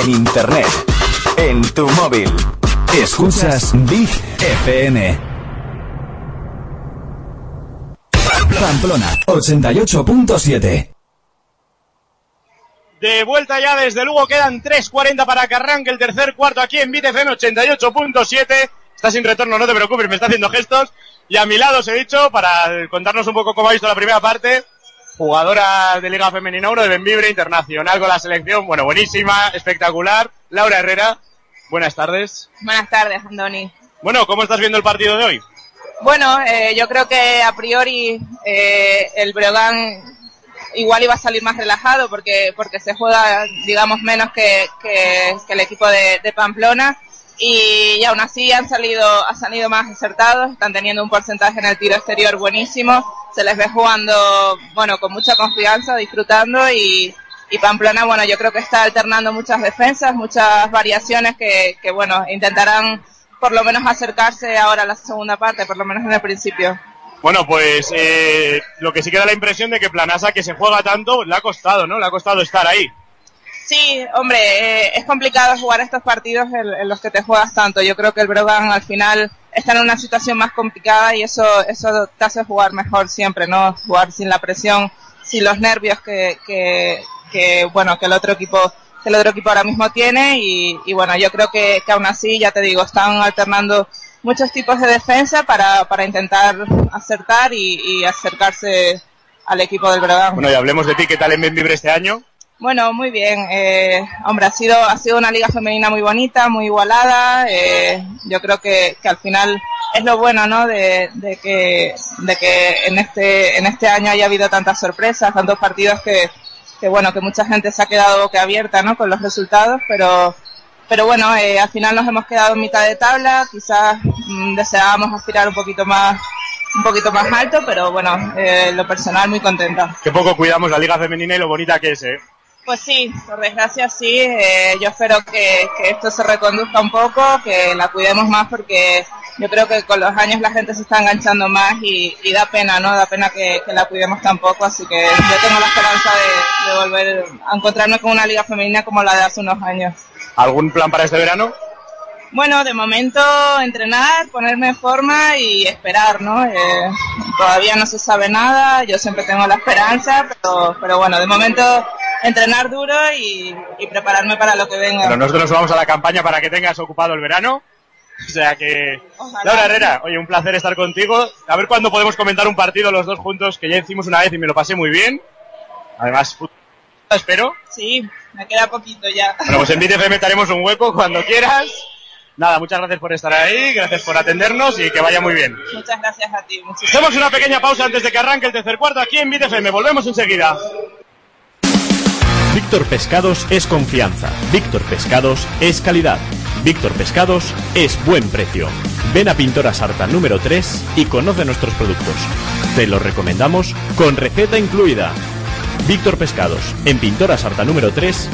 en internet, en tu móvil. Escuchas Big FM. Pamplona 88.7. De vuelta ya desde luego quedan 3.40 para que arranque el tercer cuarto aquí en BTFM 88.7. Está sin retorno, no te preocupes, me está haciendo gestos. Y a mi lado os he dicho, para contarnos un poco cómo ha visto la primera parte, jugadora de Liga Femenina 1 de Benvibre, internacional con la selección, bueno, buenísima, espectacular. Laura Herrera, buenas tardes. Buenas tardes, Andoni. Bueno, ¿cómo estás viendo el partido de hoy? Bueno, eh, yo creo que a priori eh, el Breogán igual iba a salir más relajado porque, porque se juega, digamos, menos que, que, el equipo de Pamplona y, aún así han salido, han salido más acertados, están teniendo un porcentaje en el tiro exterior buenísimo, se les ve jugando, bueno, con mucha confianza, disfrutando y, y Pamplona, bueno, yo creo que está alternando muchas defensas, muchas variaciones que, que bueno, intentarán por lo menos acercarse ahora a la segunda parte, por lo menos en el principio. Bueno, pues eh, lo que sí queda la impresión de que Planasa, que se juega tanto, le ha costado, ¿no? Le ha costado estar ahí. Sí, hombre, eh, es complicado jugar estos partidos en, los que te juegas tanto. Yo creo que el Brogan al final está en una situación más complicada y eso, eso te hace jugar mejor siempre, ¿no? Jugar sin la presión, sin los nervios que, que, bueno, que el otro equipo que el otro equipo ahora mismo tiene y, y bueno, yo creo que, que aún así, ya te digo, están alternando muchos tipos de defensa para, para intentar acertar y, y acercarse al equipo del Brogan. Bueno, y hablemos de ti, ¿qué tal en Benvibre este año? Bueno, muy bien. Eh, hombre, ha sido, ha sido una liga femenina muy bonita, muy igualada. Eh, yo creo que, que al final es lo bueno, ¿no? De, de, que, de que en este, en este año haya habido tantas sorpresas, tantos partidos que, que bueno, que mucha gente se ha quedado boquiabierta, ¿no? Con los resultados, pero, pero bueno, eh, al final nos hemos quedado mitad de tabla. Quizás mm, deseábamos aspirar un poquito más, un poquito más alto, pero bueno, eh, lo personal muy contenta. Qué poco cuidamos la liga femenina y lo bonita que es, ¿eh? Pues sí, por desgracia sí. Eh, yo espero que, que, esto se reconduzca un poco, que la cuidemos más porque yo creo que con los años la gente se está enganchando más y, da pena, ¿no? Da pena que, la cuidemos tan poco, así que yo tengo la esperanza de, de, volver a encontrarme con una liga femenina como la de hace unos años. ¿Algún plan para este verano? Bueno, de momento entrenar, ponerme en forma y esperar, ¿no? Eh, todavía no se sabe nada, yo siempre tengo la esperanza, pero, pero bueno, de momento entrenar duro y, y, prepararme para lo que venga. Pero nosotros nos vamos a la campaña para que tengas ocupado el verano. O sea que... Ojalá. Laura Herrera, oye, un placer estar contigo. A ver cuándo podemos comentar un partido los dos juntos, que ya hicimos una vez y me lo pasé muy bien. Además, espero. Sí, me queda poquito ya. Bueno, pues en BTFM estaremos un hueco cuando quieras. Nada, muchas gracias por estar ahí, gracias por atendernos y que vaya muy bien. Muchas gracias a ti. Hacemos una pequeña pausa antes de que arranque el tercer cuarto aquí en BTFM. Volvemos enseguida. Víctor Pescados es confianza. Víctor Pescados es calidad. Víctor Pescados es buen precio. Ven a Pintora Sarta número 3 y conoce nuestros productos. Te los recomendamos con receta incluida. Víctor Pescados, en Pintora Sarta número 3,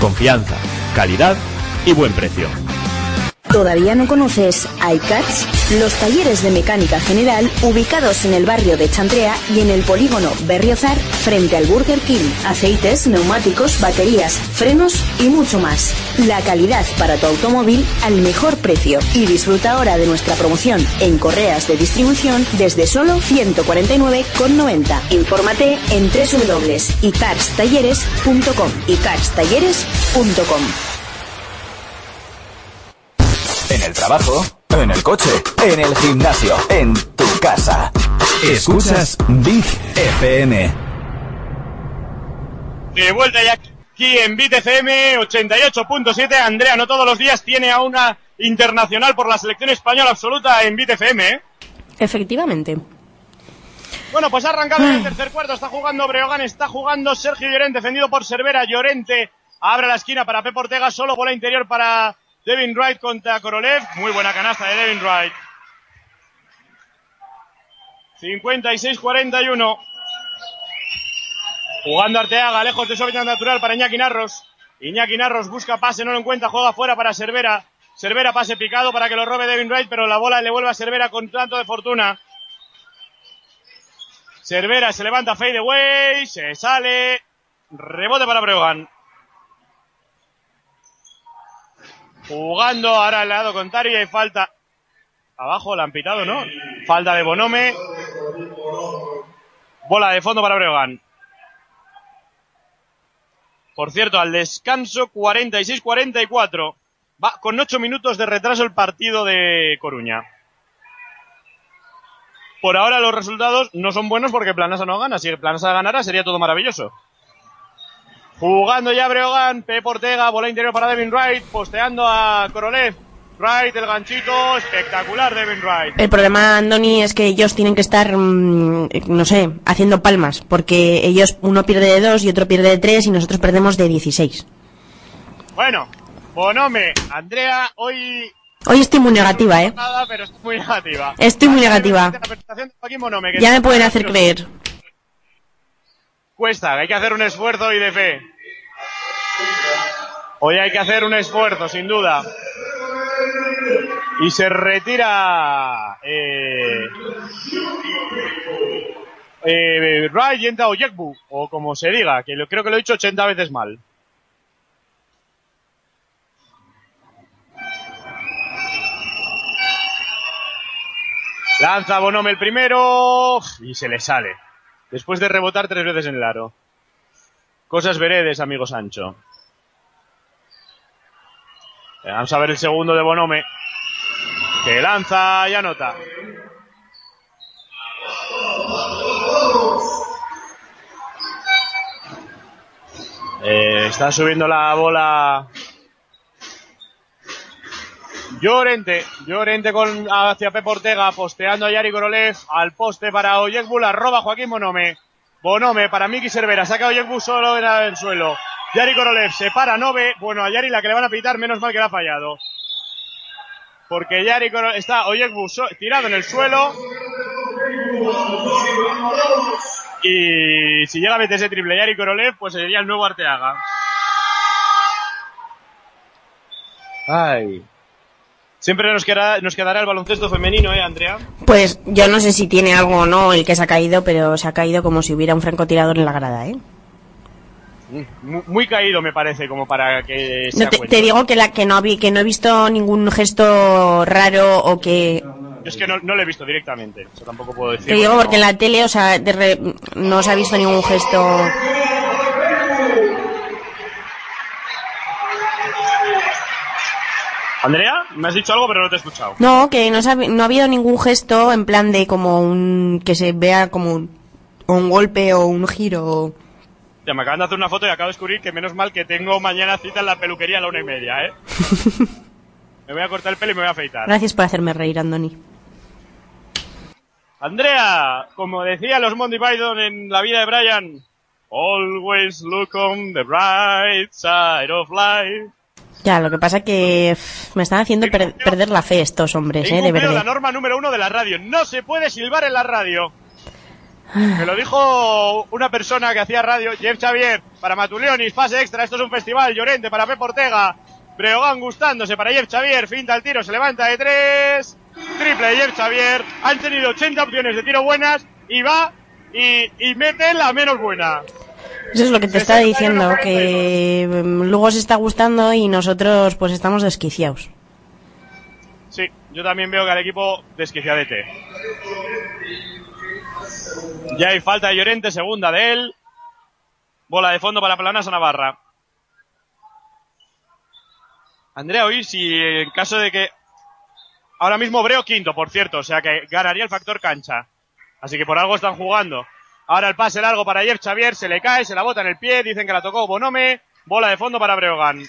confianza, calidad y buen precio. ¿Todavía no conoces iCats? Los talleres de mecánica general ubicados en el barrio de Chantrea y en el polígono Berriozar frente al Burger King. Aceites, neumáticos, baterías, frenos y mucho más. La calidad para tu automóvil al mejor precio. Y disfruta ahora de nuestra promoción en correas de distribución desde solo 149,90. Infórmate en www.icarstalleres.com icarstalleres.com en el trabajo, en el coche, en el gimnasio, en tu casa. Escuchas Big FM. De vuelta ya aquí en Big FM 88.7. Andrea, no todos los días tiene a una internacional por la selección española absoluta en Big FM. ¿eh? Efectivamente. Bueno, pues ha arrancado en el tercer cuarto. Está jugando Breogán, está jugando Sergio Llorente, defendido por Cervera. Llorente abre la esquina para Pep Ortega, solo bola interior para Devin Wright contra Korolev. Muy buena canasta de Devin Wright. 56-41. Jugando Arteaga, lejos de su hábitat natural para Iñaki Narros. Iñaki Narros busca pase, no lo encuentra, juega fuera para Cervera. Cervera pase picado para que lo robe Devin Wright, pero la bola le vuelve a Cervera con tanto de fortuna. Cervera se levanta fade away, se sale. Rebote para Breogán. Jugando ahora al lado contrario y falta. Abajo la han pitado, ¿no? Falta de Bonome. Bola de fondo para Breogán. Por cierto, al descanso 46-44. Va con 8 minutos de retraso el partido de Coruña. Por ahora los resultados no son buenos porque Planasa no gana. Si Planasa ganara sería todo maravilloso. Jugando ya Breogán, Pep Ortega, bola interior para Devin Wright, posteando a Korolev. Wright, el ganchito, espectacular Devin Wright. El problema, Andoni, es que ellos tienen que estar, mmm, no sé, haciendo palmas, porque ellos, uno pierde de dos y otro pierde de tres y nosotros perdemos de 16. Bueno, Bonome, Andrea, hoy... Hoy estoy muy negativa, ¿eh? Nada, pero estoy muy negativa. Estoy muy negativa. Ya me pueden hacer creer. Cuesta, hay que hacer un esfuerzo y de fe. Hoy hay que hacer un esfuerzo, sin duda. Y se retira eh, eh, Rai Yenta Oyekbu, o como se diga, que lo, creo que lo he dicho 80 veces mal. Lanza Bonome el primero y se le sale. Después de rebotar tres veces en el aro. Cosas veredes, amigo Sancho. Eh, Vamos a ver el segundo de Bonome. Que lanza y anota. Eh, está subiendo la bola. Llorente, Llorente con, hacia Pep Ortega, posteando a Yari Korolev, al poste para Oyekbu, arroba Joaquín Bonome. Bonome para Miki Cervera, saca Oyekbu solo en el suelo. Yari Korolev se para Nove, bueno a Yari la que le van a pitar, menos mal que la ha fallado. Porque Yari está Oyekbu tirado en el suelo. Y si llega a meter ese triple Yari Korolev, pues sería el nuevo Arteaga. Ay. Siempre nos, quedará, nos quedará el baloncesto femenino, ¿eh, Andrea? Pues yo no sé si tiene algo o no el que se ha caído, pero se ha caído como si hubiera un francotirador en la grada, ¿eh? Muy, muy caído, me parece, como para que No, sea te, digo que, la, que, no vi, que no he visto ningún gesto raro o que... Yo es que no, no lo he visto directamente, eso tampoco puedo decir. Te digo porque en la tele, o sea, de re- no se ha visto ningún gesto... Andrea, me has dicho algo, pero no te he escuchado. No, que no, ha, no ha habido ningún gesto en plan de como un... que se vea como un, o un golpe o un giro. Ya me acaban de hacer una foto y acabo de descubrir que menos mal que tengo mañana cita en la peluquería a la una y media, ¿eh? me voy a cortar el pelo y me voy a afeitar. Gracias por hacerme reír, Andoni. Andrea, como decía los Monty Python en la vida de Brian, always look on the bright side of life. Ya, lo que pasa que me están haciendo per- perder la fe estos hombres, ¿eh? De incumplido la verdad. norma número uno de la radio. No se puede silbar en la radio. Me lo dijo una persona que hacía radio, Jeff Xavier, para Matulionis, pase extra, esto es un festival, Llorente para Pep Ortega, Breogán gustándose para Jeff Xavier, finta el tiro, se levanta de tres, triple de Jeff Xavier, han tenido 80 opciones de tiro buenas y va y, y mete la menos buena. Eso es lo que te estaba diciendo, que mm, luego se está gustando y nosotros pues estamos desquiciados. Sí, yo también veo que al equipo desquiciadete. Ya hay falta de Llorente, segunda de él. Bola de fondo para Planasa Navarra. Andrea, hoy si en caso de que... Ahora mismo Breo quinto, por cierto, o sea que ganaría el factor cancha. Así que por algo están jugando. Ahora el pase largo para Jeff Xavier, se le cae, se la bota en el pie, dicen que la tocó Bonome. Bola de fondo para Breogán.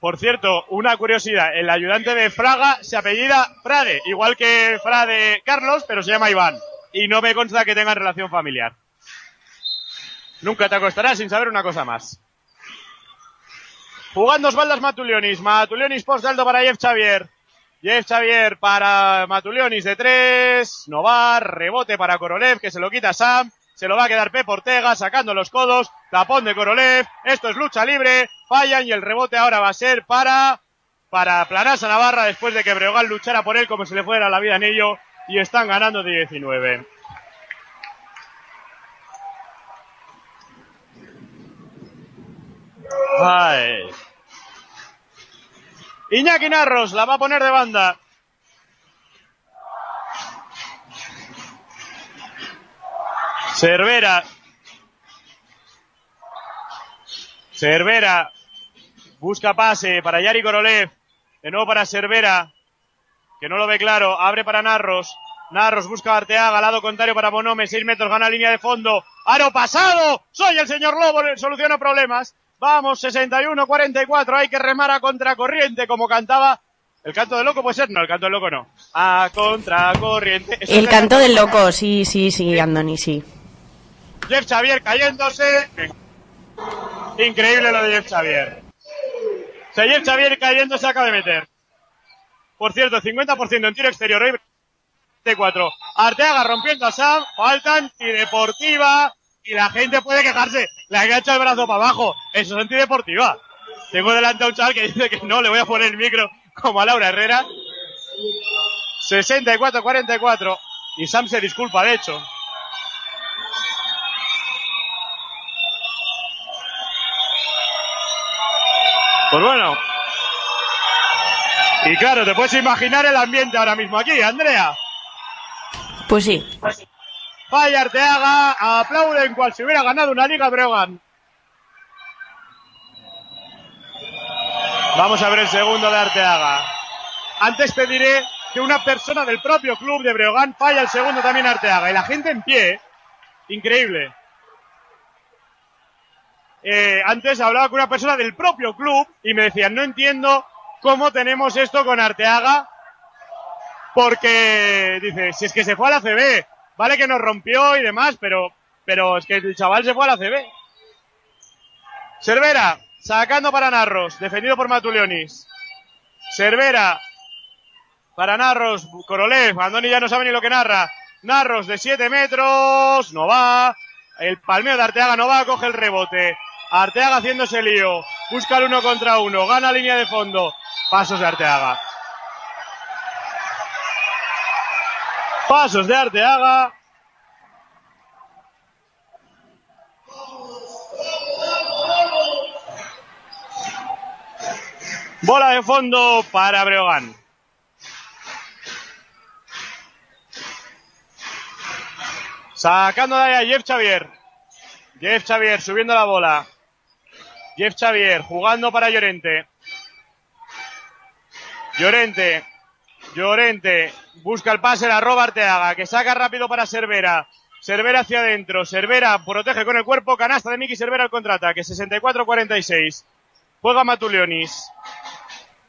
Por cierto, una curiosidad, el ayudante de Fraga se apellida Frade, igual que Frade Carlos, pero se llama Iván. Y no me consta que tengan relación familiar. Nunca te acostarás sin saber una cosa más. Jugando Osvaldas Matulionis. Matulionis post alto para Jeff Xavier. Jeff Xavier para Matulionis de tres. No va. Rebote para Korolev que se lo quita Sam. Se lo va a quedar Pep Ortega sacando los codos. Tapón de Korolev. Esto es lucha libre. Fallan y el rebote ahora va a ser para, para Planasa Navarra después de que Breogán luchara por él como si le fuera la vida en ello. Y están ganando de 19. Ay. Iñaki Narros la va a poner de banda. Cervera. Cervera. Busca pase para Yari Korolev. De nuevo para Cervera. Que no lo ve claro. Abre para Narros. Narros busca Arteaga. Lado contrario para Bonome. 6 metros. Gana línea de fondo. Aro pasado. Soy el señor Lobo. Soluciona problemas. Vamos, 61-44. Hay que remar a contracorriente como cantaba. ¿El canto del loco puede ser? No, el canto del loco no. A contracorriente. Eso El canto del loco, sí, sí, sí, Andoni, sí. Jeff Xavier cayéndose. Increíble lo de Jeff Xavier. O sea, Jeff Xavier cayendo se acaba de meter. Por cierto, 50% en tiro exterior. hoy 4. Arteaga rompiendo a Sam. Falta antideportiva. Y la gente puede quejarse. Le engancha el brazo para abajo. Eso es antideportiva. Tengo delante a un chaval que dice que no, le voy a poner el micro como a Laura Herrera. 64-44. Y Sam se disculpa, de hecho. Pues bueno. Y claro, te puedes imaginar el ambiente ahora mismo aquí, Andrea. Pues sí. Falla Arteaga, aplauden cual si hubiera ganado una Liga Breogán. Vamos a ver el segundo de Arteaga. Antes te diré que una persona del propio club de Breogán falla el segundo también Arteaga. Y la gente en pie. Increíble. Eh, antes hablaba con una persona del propio club y me decían, no entiendo cómo tenemos esto con Arteaga. Porque dice, si es que se fue a la CB, vale que nos rompió y demás, pero, pero es que el chaval se fue a la CB. Cervera, sacando para Narros, defendido por Matulionis. Cervera, para Narros, Korolev, Andoni ya no sabe ni lo que narra. Narros de 7 metros, no va. El palmeo de Arteaga no va, coge el rebote. Arteaga haciéndose lío. Busca el uno contra uno. Gana línea de fondo. Pasos de Arteaga. Pasos de Arteaga. Bola de fondo para Breogán. Sacando de ahí a Jeff Xavier. Jeff Xavier subiendo la bola. Jeff Xavier jugando para Llorente. Llorente. Llorente. Busca el pase, la roba Arteaga, que saca rápido para Cervera. Cervera hacia adentro. Cervera protege con el cuerpo. Canasta de Miki Cervera al contraataque. 64-46. Juega Matulionis.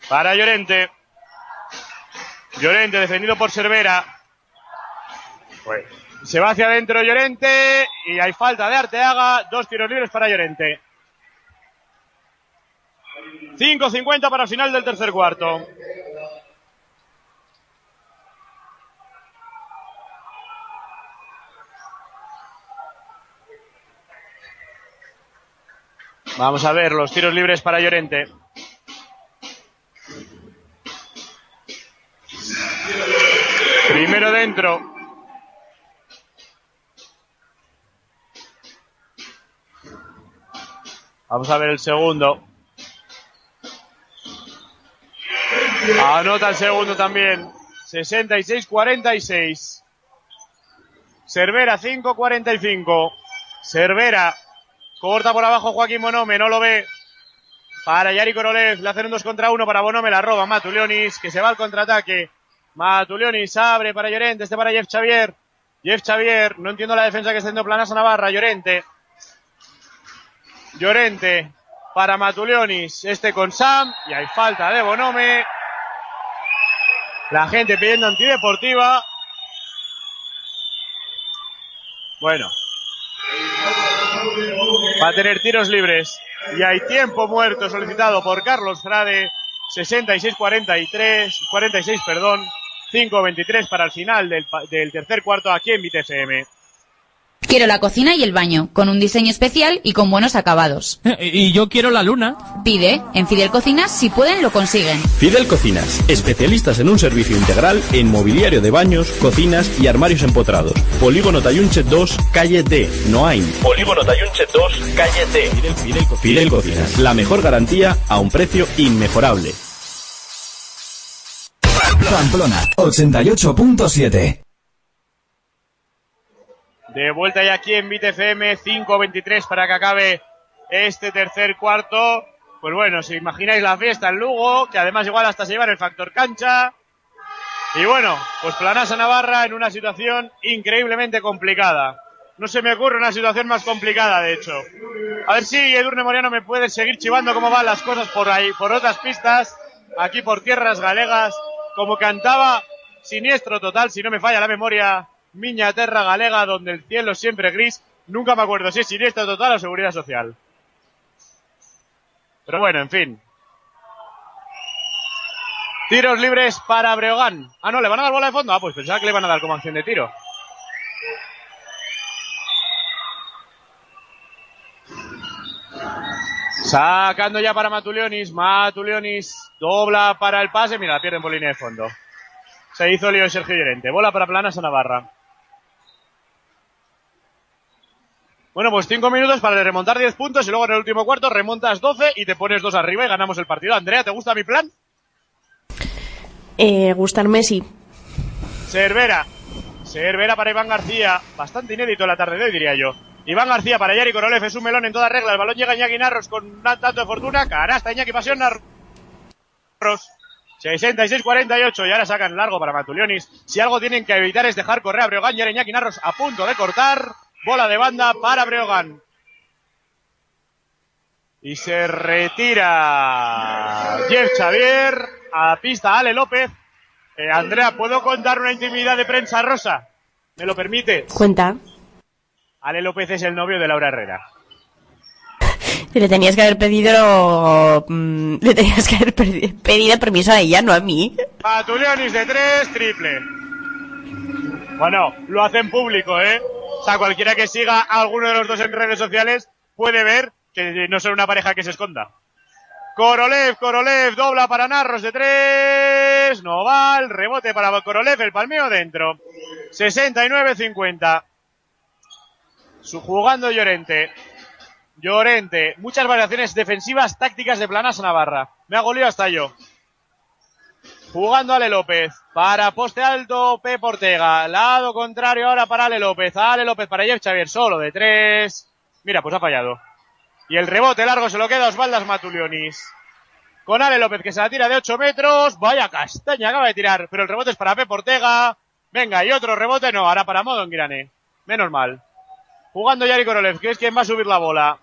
Para Llorente. Llorente defendido por Cervera. Se va hacia adentro Llorente y hay falta de Arteaga. Dos tiros libres para Llorente. 5.50 para final del tercer cuarto. Vamos a ver los tiros libres para Llorente. Primero dentro. Vamos a ver el segundo. Anota el segundo también. 66-46. Cervera 5-45. Cervera corta por abajo Joaquín Bonome, no lo ve. Para Yari Korolev, le hacen un 2 contra 1 para Bonome, la roba Matulionis, que se va al contraataque. Matulionis abre para Llorente, este para Jeff Xavier. Jeff Xavier, no entiendo la defensa que está haciendo Planasa Navarra, Llorente. Llorente para Matulionis, este con Sam, y hay falta de Bonome. La gente pidiendo antideportiva. Bueno. Va a tener tiros libres. Y hay tiempo muerto solicitado por Carlos Frade. 66-43, 46, perdón. 5-23 para el final del, del tercer cuarto aquí en BTFM. Quiero la cocina y el baño, con un diseño especial y con buenos acabados. Y yo quiero la luna. Pide, en Fidel Cocinas, si pueden, lo consiguen. Fidel Cocinas, especialistas en un servicio integral en mobiliario de baños, cocinas y armarios empotrados. Polígono Tayunche 2, calle D, Noain. Polígono Tayunche 2, calle D. Fidel, Fidel, Fidel Cocinas, la mejor garantía a un precio inmejorable. Pamplona 88.7 De vuelta ya aquí en BTFM, 5.23 para que acabe este tercer cuarto. Pues bueno, si imagináis la fiesta en Lugo, que además igual hasta se llevan el factor cancha. Y bueno, pues Planasa Navarra en una situación increíblemente complicada. No se me ocurre una situación más complicada, de hecho. A ver si Edurne Moreno me puede seguir chivando cómo van las cosas por ahí, por otras pistas, aquí por tierras galegas, como cantaba Siniestro Total, si no me falla la memoria, Miña Terra Galega, donde el cielo siempre gris. Nunca me acuerdo si es Siniestro Total o Seguridad Social. Pero bueno, en fin. Tiros libres para Breogán. Ah, no, ¿le van a dar bola de fondo? Ah, pues pensaba que le van a dar como acción de tiro. Sacando ya para Matulionis. Matulionis dobla para el pase. Mira, la pierden por línea de fondo. Se hizo lío Sergio Llorente. Bola para Planas a Navarra. Bueno, pues cinco minutos para remontar 10 puntos y luego en el último cuarto remontas 12 y te pones dos arriba y ganamos el partido. Andrea, ¿te gusta mi plan? Eh, gustarme sí. Cervera. Cervera para Iván García. Bastante inédito la tarde de hoy, diría yo. Iván García para Yari Korolev. Es un melón en toda regla. El balón llega a Iñaki Narros con un tanto de fortuna. Canasta Iñaki Pasión Narros. 66-48 y ahora sacan largo para Matulionis. Si algo tienen que evitar es dejar correr a Breogán y Iñaki Narros a punto de cortar. Bola de banda para Breogán. Y se retira Jeff Xavier a pista Ale López. Eh, Andrea, ¿puedo contar una intimidad de prensa rosa? ¿Me lo permite? Cuenta. Ale López es el novio de Laura Herrera. Le tenías que haber pedido. mm, le tenías que haber pedi- pedido permiso a ella, no a mí. Matulionis de tres, triple. Bueno, lo hacen público, ¿eh? O sea, cualquiera que siga a alguno de los dos en redes sociales puede ver que no son una pareja que se esconda. Korolev, Korolev, dobla para Narros de tres. No va, el rebote para Korolev, el palmeo dentro. 69-50. Su jugando Llorente. Llorente. Muchas variaciones defensivas tácticas de Planas Navarra. Me hago lío hasta yo. Jugando Ale López. Para poste alto, Pep Ortega. Lado contrario ahora para Ale López. Ale López para Jeff Xavier. Solo de tres. Mira, pues ha fallado. Y el rebote largo se lo queda Osvaldas Matulionis. Con Ale López que se la tira de 8 metros. Vaya castaña acaba de tirar. Pero el rebote es para Pep Ortega. Venga, y otro rebote no. Ahora para Modo Girane. Menos mal. Jugando Yari Korolev, que es quien va a subir la bola.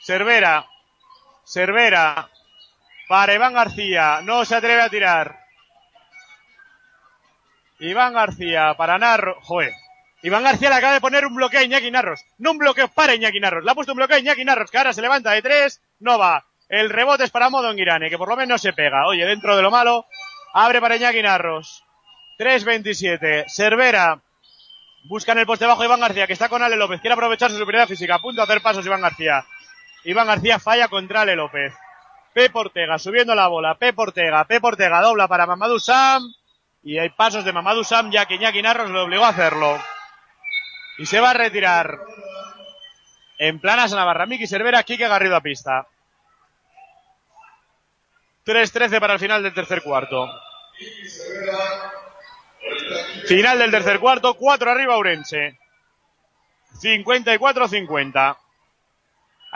Cervera. Cervera. Para Iván García. No se atreve a tirar. Iván García para Narro. Joder. Iván García le acaba de poner un bloqueo a Iñaki Narros. No un bloqueo para Iñaki Narros. Le ha puesto un bloqueo a Iñaki Narros, que ahora se levanta de tres. No va. El rebote es para Modo Girane, que por lo menos se pega. Oye, dentro de lo malo. Abre para Iñaki Narros. 3.27. Cervera. Busca en el poste bajo Iván García, que está con Ale López. Quiere aprovechar su superioridad física. A punto de hacer pasos Iván García. Iván García falla contra Ale López. Pep Ortega subiendo la bola. Pep Ortega. Pep Ortega dobla para Mamadou Sam. Y hay pasos de Mamadou Sam ya que Iñaki Narros le obligó a hacerlo. Y se va a retirar. En planas Navarra. Miki Cervera, Quique Garrido a pista. 3-13 para el final del tercer cuarto. Final del tercer cuarto, 4 arriba Urense. 54-50.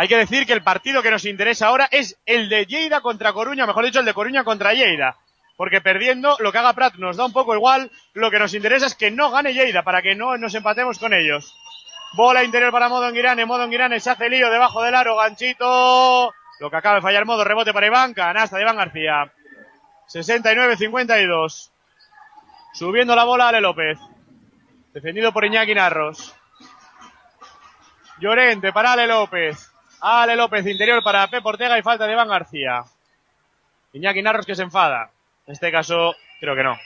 Hay que decir que el partido que nos interesa ahora es el de Lleida contra Coruña, mejor dicho, el de Coruña contra Lleida. Porque perdiendo, lo que haga Prat nos da un poco igual. Lo que nos interesa es que no gane Lleida, para que no nos empatemos con ellos. Bola interior para Modo Girane, Modo Girane se hace lío debajo del aro, ganchito. Lo que acaba de fallar Modo, rebote para Iván, canasta de Iván García. 69-52. Subiendo la bola Ale López. Defendido por Iñaki Narros. Llorente para Ale López. Ale López interior para Pep Ortega y falta de Iván García. Iñaki Narros que se enfada. En este caso, creo que no.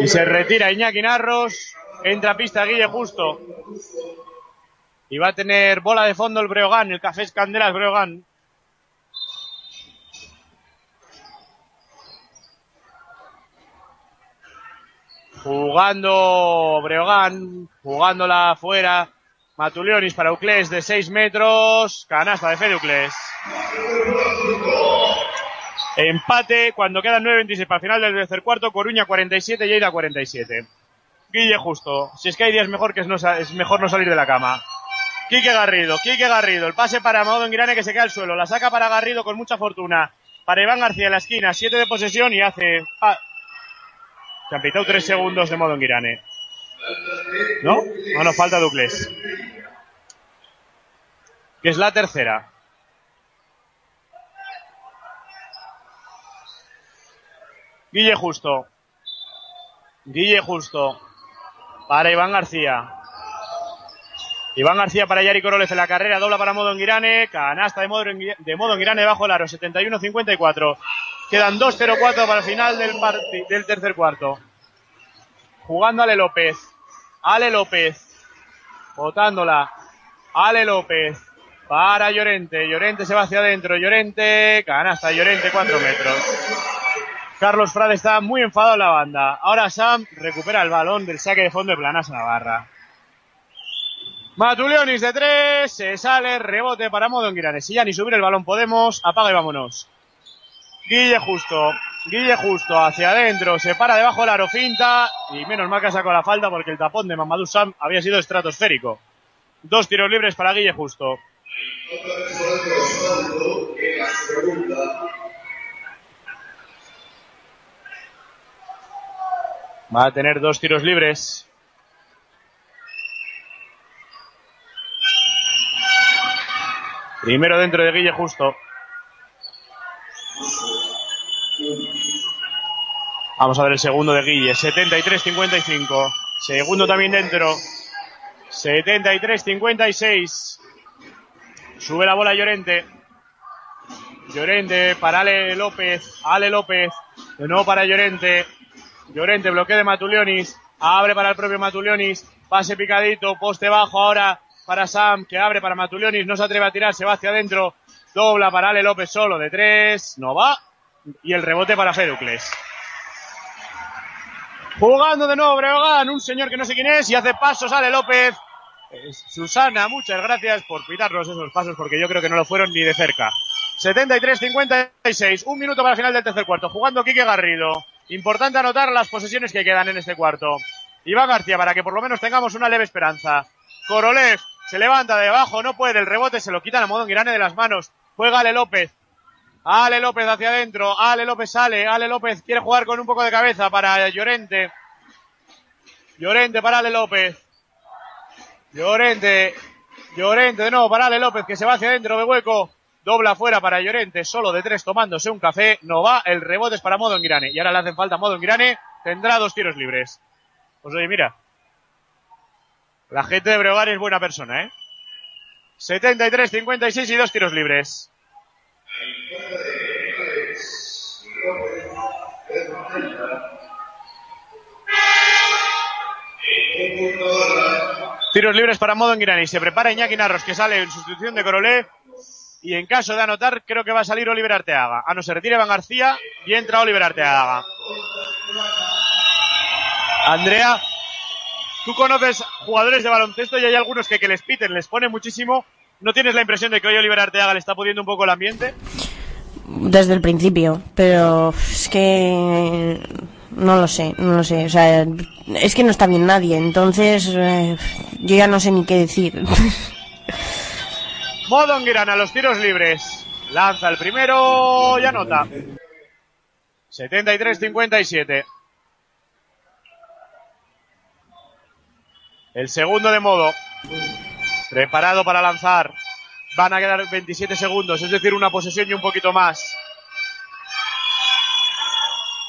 Y se retira Iñaki Narros. Entra a pista Guille Justo. Y va a tener bola de fondo el Breogán, el Cafés Candelas Breogán. Jugando Breogán, jugándola afuera. Matulionis para Uclés de 6 metros. Canasta de Fede. Empate cuando quedan 9.26 para el final del tercer cuarto. Coruña 47, Lleida 47. Guille Justo. Si es que hay días mejor que es, no es mejor no salir de la cama. Quique Garrido, Quique Garrido. El pase para Modo Girane que se queda al suelo. La saca para Garrido con mucha fortuna. Para Iván García en la esquina. 7 de posesión y hace... Ah, se 3 segundos de Modo Girane. ¿No? No nos falta Ducles. Que es la tercera. Guille Justo. Guille Justo. Para Iván García. Iván García para Yari Coroles en la carrera, dobla para Modo Girane, canasta de Modo, de Modo Girane bajo el aro, 71-54. Quedan 2-0-4 para el final del, del tercer cuarto. Jugando Ale López. Ale López. Botándola. Ale López. Para Llorente. Llorente se va hacia adentro. Llorente. Canasta. Llorente. 4 metros. Carlos Frade está muy enfadado en la banda. Ahora Sam recupera el balón del saque de fondo de Planas Navarra. Matulionis de tres, se sale, rebote para Modo en Si ya ni subir el balón podemos, apaga y vámonos. Guille Justo, Guille Justo hacia adentro, se para debajo de la arofinta y menos mal que sacado la falta porque el tapón de Mamadou Sam había sido estratosférico. Dos tiros libres para Guille Justo. Va a tener dos tiros libres. Primero dentro de Guille Justo. Vamos a ver el segundo de Guille. 73-55. Segundo también dentro. 73-56. Sube la bola Llorente. Llorente para Ale López. Ale López. De nuevo para Llorente. Llorente bloqueo de Matulionis. Abre para el propio Matulionis. Pase picadito. Poste bajo ahora para Sam, que abre para Matulionis, no se atreve a tirar, se va hacia adentro, dobla para Ale López solo de tres, no va, y el rebote para Ferucles. Jugando de nuevo Breogán, un señor que no sé quién es, y hace pasos Ale López. Susana, muchas gracias por pitarnos esos pasos, porque yo creo que no lo fueron ni de cerca. 73-56, un minuto para el final del tercer cuarto, jugando Quique Garrido. Importante anotar las posesiones que quedan en este cuarto. Iván García, para que por lo menos tengamos una leve esperanza. Korolev, se levanta de abajo, no puede, el rebote se lo quitan a modo Girane de las manos. Juega Ale López. Ale López hacia adentro. Ale López sale. Ale López quiere jugar con un poco de cabeza para Llorente. Llorente para Ale López. Llorente. Llorente de nuevo para Ale López que se va hacia adentro de hueco. Dobla fuera para Llorente, solo de tres tomándose un café. No va, el rebote es para Modo Girane. Y ahora le hacen falta Modo Girane. Tendrá dos tiros libres. Pues oye, mira, la gente de Bregar es buena persona, ¿eh? 73, 56 y dos tiros libres. Tiros libres para Modo en Se prepara Iñaki Narros que sale en sustitución de Corolé. Y en caso de anotar, creo que va a salir Oliver Arteaga. Ah, no, se retira Van García y entra Oliver Arteaga. Andrea, Tú conoces jugadores de baloncesto y hay algunos que, que les piten, les pone muchísimo. ¿No tienes la impresión de que hoy Oliver Arteaga le está pudiendo un poco el ambiente? Desde el principio, pero es que no lo sé, no lo sé. O sea, es que no está bien nadie, entonces eh, yo ya no sé ni qué decir. Modo a los tiros libres. Lanza el primero y anota. 73-57. El segundo de modo. Preparado para lanzar. Van a quedar 27 segundos, es decir, una posesión y un poquito más.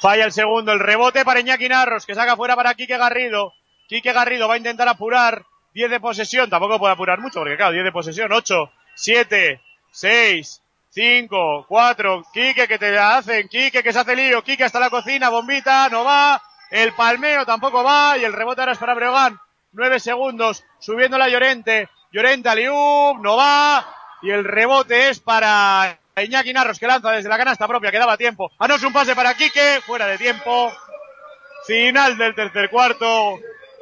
Falla el segundo, el rebote para Iñaki Narros, que saca fuera para Quique Garrido. Quique Garrido va a intentar apurar. 10 de posesión, tampoco puede apurar mucho, porque claro, 10 de posesión, 8, 7, 6, 5, 4, Quique que te hacen, Quique que se hace lío, Quique hasta la cocina, bombita, no va, el palmeo tampoco va, y el rebote ahora es para Breogán. 9 segundos, subiendo la Llorente, Llorente Aliub, no va, y el rebote es para Iñaki Narros que lanza desde la canasta propia, que daba tiempo. Ah, no, es un pase para Quique, fuera de tiempo. Final del tercer cuarto.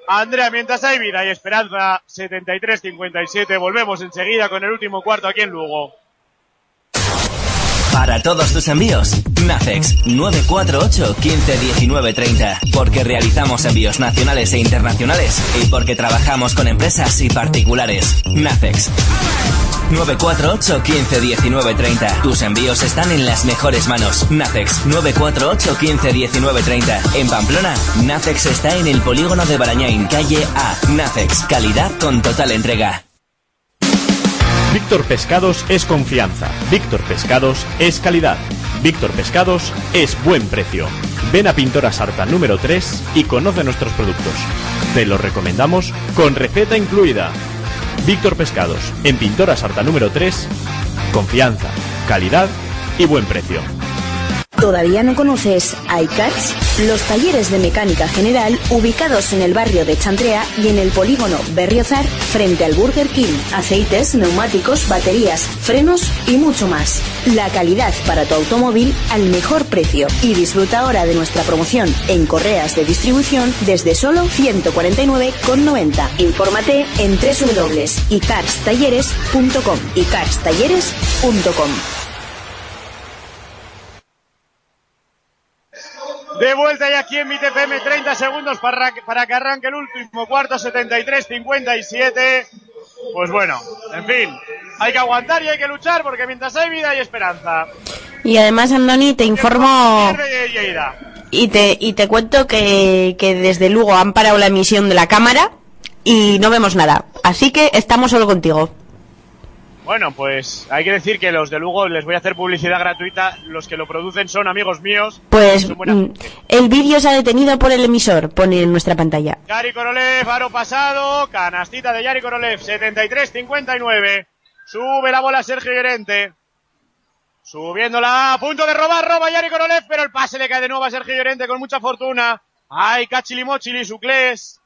Andrea, mientras hay vida y esperanza, 73-57. Volvemos enseguida con el último cuarto aquí en Lugo. Para todos tus envíos, Nafex 948 15 19 30. Porque realizamos envíos nacionales e internacionales y porque trabajamos con empresas y particulares. Nafex 948 15 19 30. Tus envíos están en las mejores manos. Nafex 948 15 19 30. En Pamplona, Nafex está en el polígono de Barañain, calle A. Nafex, calidad con total entrega. Víctor Pescados es confianza. Víctor Pescados es calidad. Víctor Pescados es buen precio. Ven a Pintora Sarta número 3 y conoce nuestros productos. Te los recomendamos con receta incluida. Víctor Pescados, en Pintora Sarta número 3, confianza, calidad y buen precio. ¿Todavía no conoces iCats? Los talleres de mecánica general ubicados en el barrio de Chantrea y en el polígono Berriozar frente al Burger King. Aceites, neumáticos, baterías, frenos y mucho más. La calidad para tu automóvil al mejor precio. Y disfruta ahora de nuestra promoción en correas de distribución desde solo 149,90. Infórmate en www.icarstalleres.com. icarstalleres.com. De vuelta ya aquí en mi TPM, 30 segundos para, para que arranque el último cuarto, 73-57. Pues bueno, en fin, hay que aguantar y hay que luchar porque mientras hay vida hay esperanza. Y además, Andoni, te informo y te, y te cuento que, que desde Lugo han parado la emisión de la cámara y no vemos nada. Así que estamos solo contigo. Bueno, pues hay que decir que los de Lugo les voy a hacer publicidad gratuita. Los que lo producen son amigos míos. Pues mm, el vídeo se ha detenido por el emisor, pone en nuestra pantalla. Yari Korolev, aro pasado, canastita de Yari Korolev, 73-59. Sube la bola Sergio Llorente. Subiéndola, a punto de robar, roba Yari Korolev, pero el pase le cae de nuevo a Sergio Llorente con mucha fortuna. Ay, Cachilimochili, Suclés.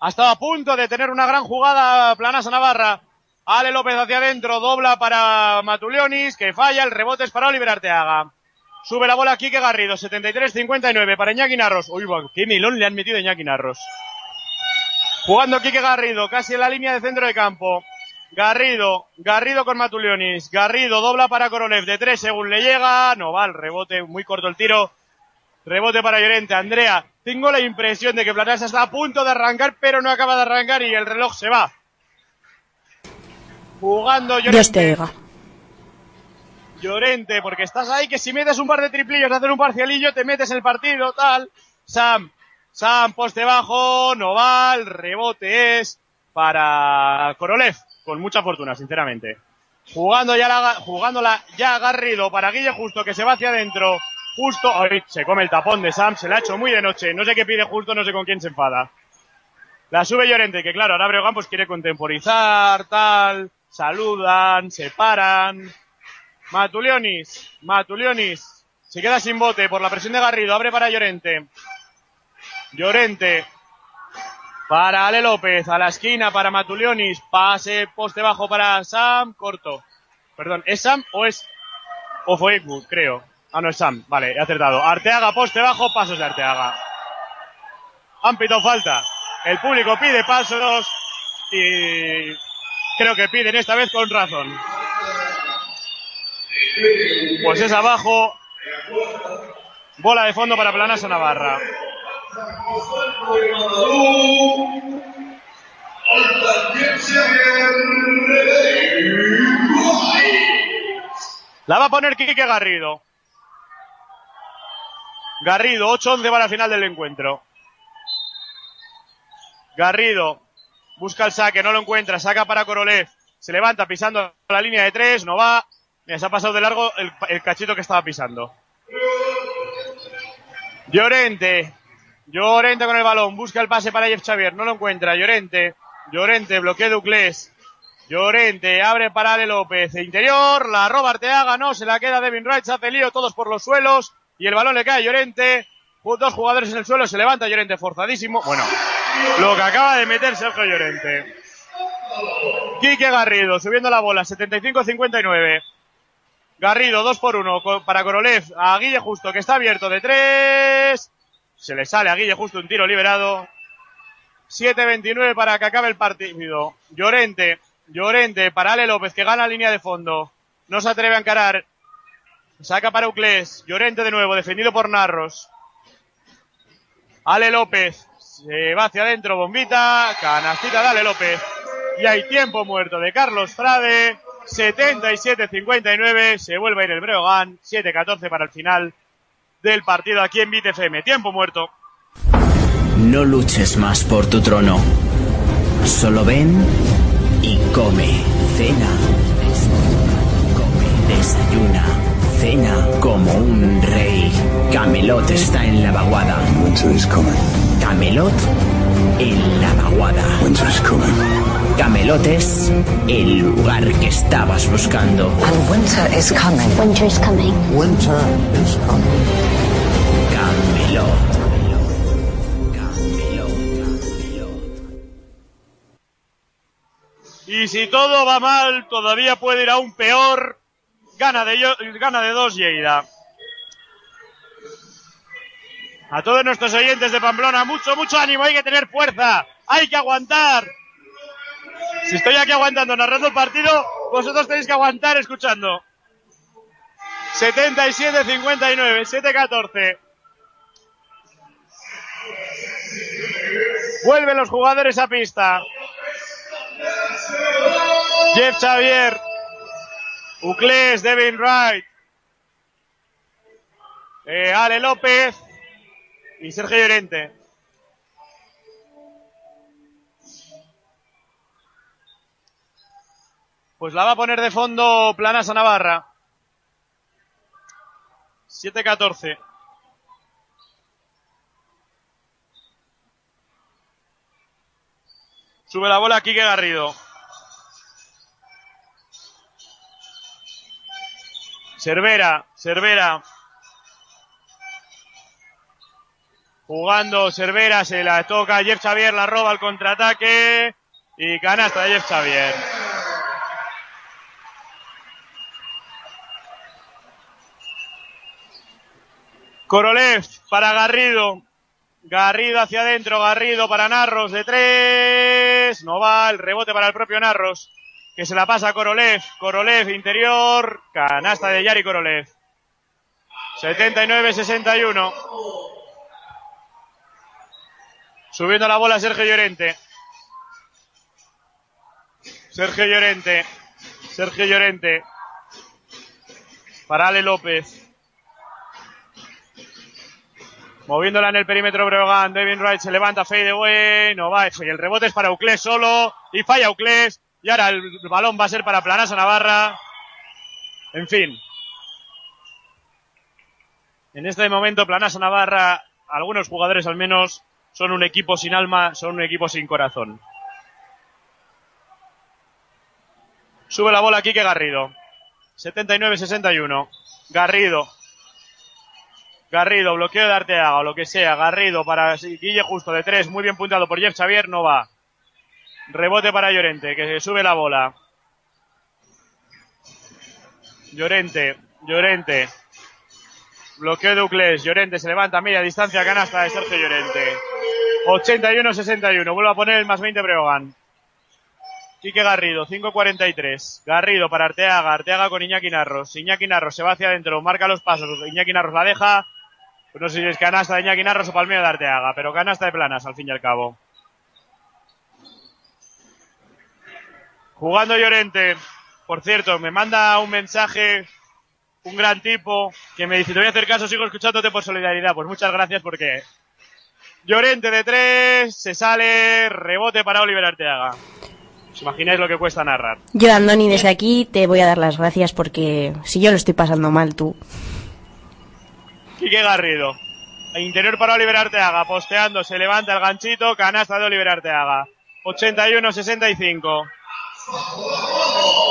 Ha estado a punto de tener una gran jugada Planasa Navarra. Ale López hacia adentro, dobla para Matulionis, que falla, el rebote es para Oliver Arteaga. Sube la bola Quique Garrido, 73-59 para Iñaki Narros. Uy, qué milón le han metido a Iñaki Narros. Jugando Quique Garrido, casi en la línea de centro de campo. Garrido, Garrido con Matulionis. Garrido dobla para Korolev de tres según le llega. No va el rebote, muy corto el tiro. Rebote para Llorente. Andrea, tengo la impresión de que Planasa está a punto de arrancar, pero no acaba de arrancar y el reloj se va. Jugando Llorente. Dios te oiga. Llorente, porque estás ahí que si metes un par de triplillos de hacer un parcialillo, te metes el partido, tal. Sam, Sam, poste bajo, no va, el rebote es para Korolev, con mucha fortuna, sinceramente. Jugando ya la, jugándola ya Garrido para Guille Justo, que se va hacia adentro. Justo, ay, se come el tapón de Sam, se la ha hecho muy de noche, no sé qué pide Justo, no sé con quién se enfada. La sube Llorente, que claro, ahora Breogán pues quiere contemporizar, tal, saludan, se paran. Matulionis, Matulionis, se queda sin bote por la presión de Garrido, abre para Llorente. Llorente, para Ale López, a la esquina para Matulionis, pase poste bajo para Sam, corto. Perdón, ¿es Sam o es, o fue Ekwood, creo? Ah, no es Sam, vale, he acertado. Arteaga, poste bajo, pasos de Arteaga. Han falta. El público pide pasos y creo que piden esta vez con razón. Pues es abajo. Bola de fondo para Planasa Navarra. La va a poner Quique Garrido. Garrido, 8-11 para la final del encuentro. Garrido busca el saque, no lo encuentra, saca para Korolev. Se levanta pisando la línea de tres, no va. Mira, se ha pasado de largo el, cachito que estaba pisando. Llorente. Llorente con el balón. Busca el pase para Jeff Xavier. No lo encuentra. Llorente. Llorente. Bloquea Duclés. Llorente. Abre para Ale López. Interior. La roba Arteaga. No. Se la queda Devin Wright. Hace lío. Todos por los suelos. Y el balón le cae a Llorente. Dos jugadores en el suelo. Se levanta Llorente forzadísimo. Bueno. Lo que acaba de meter Sergio Llorente. Quique Garrido. Subiendo la bola. 75-59. Garrido, 2 por 1 para Korolev. A Guille Justo, que está abierto de 3. Se le sale a Guille Justo un tiro liberado. 7-29 para que acabe el partido. Llorente, Llorente para Ale López, que gana línea de fondo. No se atreve a encarar. Saca para Uclés. Llorente de nuevo, defendido por Narros. Ale López. Se va hacia adentro, bombita. Canastita de Ale López. Y hay tiempo muerto de Carlos Frade. 77-59, se vuelve a ir el Breogán, 7-14 para el final del partido aquí en BTFM. Tiempo muerto. No luches más por tu trono. Solo ven y come. Cena. Come, desayuna. cena como un rey. Camelot está en la vaguada. Camelot en la vaguada. Camelot es el lugar que estabas buscando. And winter is coming. Winter is coming. Winter is coming. Camelot. Y si todo va mal, todavía puede ir aún peor. Gana de, yo- gana de dos Lleida. A todos nuestros oyentes de Pamplona, mucho, mucho ánimo, hay que tener fuerza, hay que aguantar. Si estoy aquí aguantando, narrando el partido, vosotros tenéis que aguantar escuchando. 77-59, 7-14. Vuelven los jugadores a pista. Jeff Xavier, Uclés, Devin Wright, eh, Ale López y Sergio Llorente. Pues la va a poner de fondo Planasa Navarra. 7-14. Sube la bola Quique Garrido. Cervera, Cervera. Jugando Cervera, se la toca Jeff Xavier, la roba al contraataque. Y canasta de Jeff Xavier. Korolev para Garrido. Garrido hacia adentro, Garrido para Narros de tres. No va, el rebote para el propio Narros. Que se la pasa a Korolev. Korolev interior. Canasta de Yari Korolev. 79-61. Subiendo la bola Sergio Llorente. Sergio Llorente. Sergio Llorente. Para Ale López. Moviéndola en el perímetro Breogán. Devin Wright se levanta fade away. No va. Y el rebote es para Uclés solo. Y falla Uclés. Y ahora el balón va a ser para Planasa Navarra. En fin. En este momento Planasa Navarra, algunos jugadores al menos, son un equipo sin alma, son un equipo sin corazón. Sube la bola Quique Garrido. 79-61. Garrido. Garrido, bloqueo de Arteaga o lo que sea. Garrido para Guille Justo de tres, muy bien punteado por Jeff Xavier, no va. Rebote para Llorente, que se sube la bola. Llorente, Llorente. Bloqueo de Llorente se levanta a media distancia, canasta de Sergio Llorente. 81-61, vuelve a poner el más 20 Breogán. Quique Garrido, 5.43. Garrido para Arteaga, Arteaga con Iñaki Narros. Iñaki Narros se va hacia adentro, marca los pasos. Iñaki Narros la deja. No sé si es canasta de Iñaki Narros o palmeo de Arteaga, pero canasta de planas al fin y al cabo. Jugando Llorente. Por cierto, me manda un mensaje un gran tipo que me dice, te voy a hacer caso, sigo escuchándote por solidaridad. Pues muchas gracias porque Llorente de tres, se sale, rebote para Oliver Arteaga. ¿Os imagináis lo que cuesta narrar? Yo, Andoni, desde aquí te voy a dar las gracias porque si yo lo estoy pasando mal, tú. Quique Garrido. Interior para Oliver Arteaga, posteando, se levanta el ganchito, canasta de Oliver Arteaga. 81-65.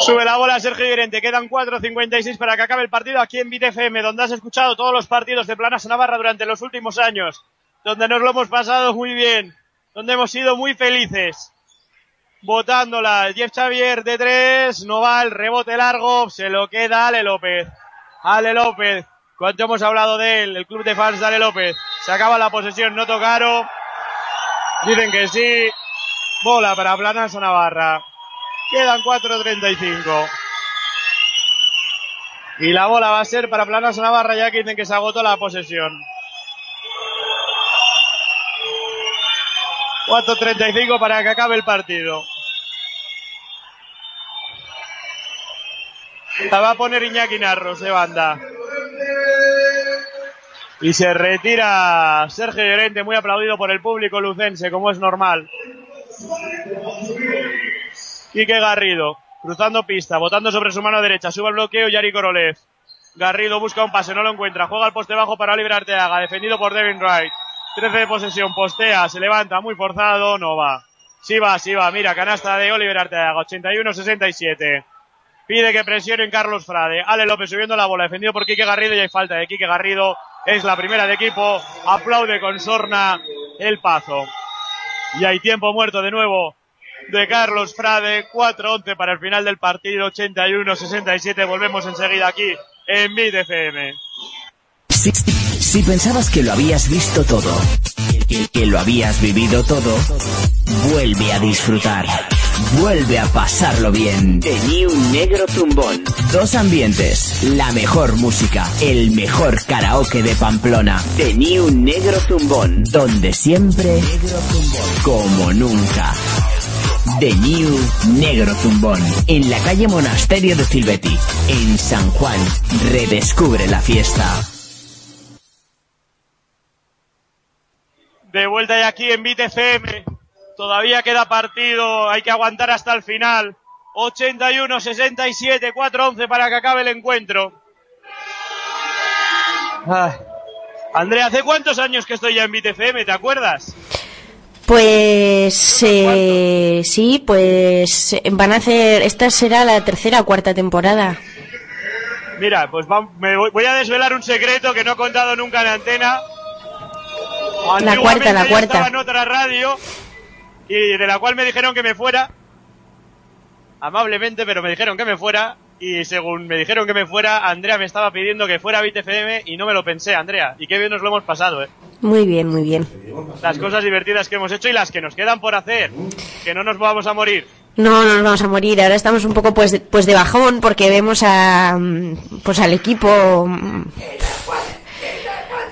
Sube la bola Sergio Llorente, quedan 4.56 para que acabe el partido aquí en BTFM, donde has escuchado todos los partidos de Planas Navarra durante los últimos años, donde nos lo hemos pasado muy bien, donde hemos sido muy felices. Votándola, Jeff Xavier de tres, no va el rebote largo, se lo queda Ale López. Ale López, ¿cuánto hemos hablado de él? El club de fans de Ale López. Se acaba la posesión, no tocaron. Dicen que sí. Bola para Planas Navarra. Quedan 4.35. Y la bola va a ser para Planas Navarra ya que dicen que se agotó la posesión. 4.35 para que acabe el partido. La va a poner Iñaki Narros de banda. Y se retira Sergio Llorente, muy aplaudido por el público lucense, como es normal. Quique Garrido, cruzando pista, botando sobre su mano derecha, sube el bloqueo Yari Korolev. Garrido busca un pase, no lo encuentra. Juega al poste bajo para Oliver Arteaga, defendido por Devin Wright. 13 de posesión, postea, se levanta, muy forzado, no va. Sí va, sí va, mira, canasta de Oliver Arteaga, 81-67. Pide que presione en Carlos Frade. Ale López subiendo la bola, defendido por Quique Garrido y hay falta de Quique Garrido. Es la primera de equipo. Aplaude con sorna el pazo. Y hay tiempo muerto de nuevo de Carlos Frade. 4-11 para el final del partido. 81-67. Volvemos enseguida aquí en Bit FM. Si, si pensabas que lo habías visto todo, que, que lo habías vivido todo, vuelve a disfrutar. Vuelve a pasarlo bien. The New Negro Zumbón. Dos ambientes, la mejor música, el mejor karaoke de Pamplona. The New Negro Zumbón, donde siempre, como nunca. The New Negro Zumbón, en la calle Monasterio de Silvetti, en San Juan. Redescubre la fiesta. De vuelta y aquí en Bit FM. Todavía queda partido, hay que aguantar hasta el final. 81-67, 4-11 para que acabe el encuentro. Andrea, ¿hace cuántos años que estoy ya en Bit FM? ¿Te acuerdas? Pues eh, sí, pues van a hacer. Esta será la tercera o cuarta temporada. Mira, pues va- me voy, voy a desvelar un secreto que no he contado nunca en antena. La cuarta, la yo cuarta. Estaba en otra radio y de la cual me dijeron que me fuera. Amablemente, pero me dijeron que me fuera. Y según me dijeron que me fuera, Andrea me estaba pidiendo que fuera a Bit FM y no me lo pensé, Andrea. Y qué bien nos lo hemos pasado, eh. Muy bien, muy bien. Las cosas divertidas que hemos hecho y las que nos quedan por hacer. Que no nos vamos a morir. No, no nos vamos a morir. Ahora estamos un poco pues pues de bajón porque vemos a mm, pues al equipo mm,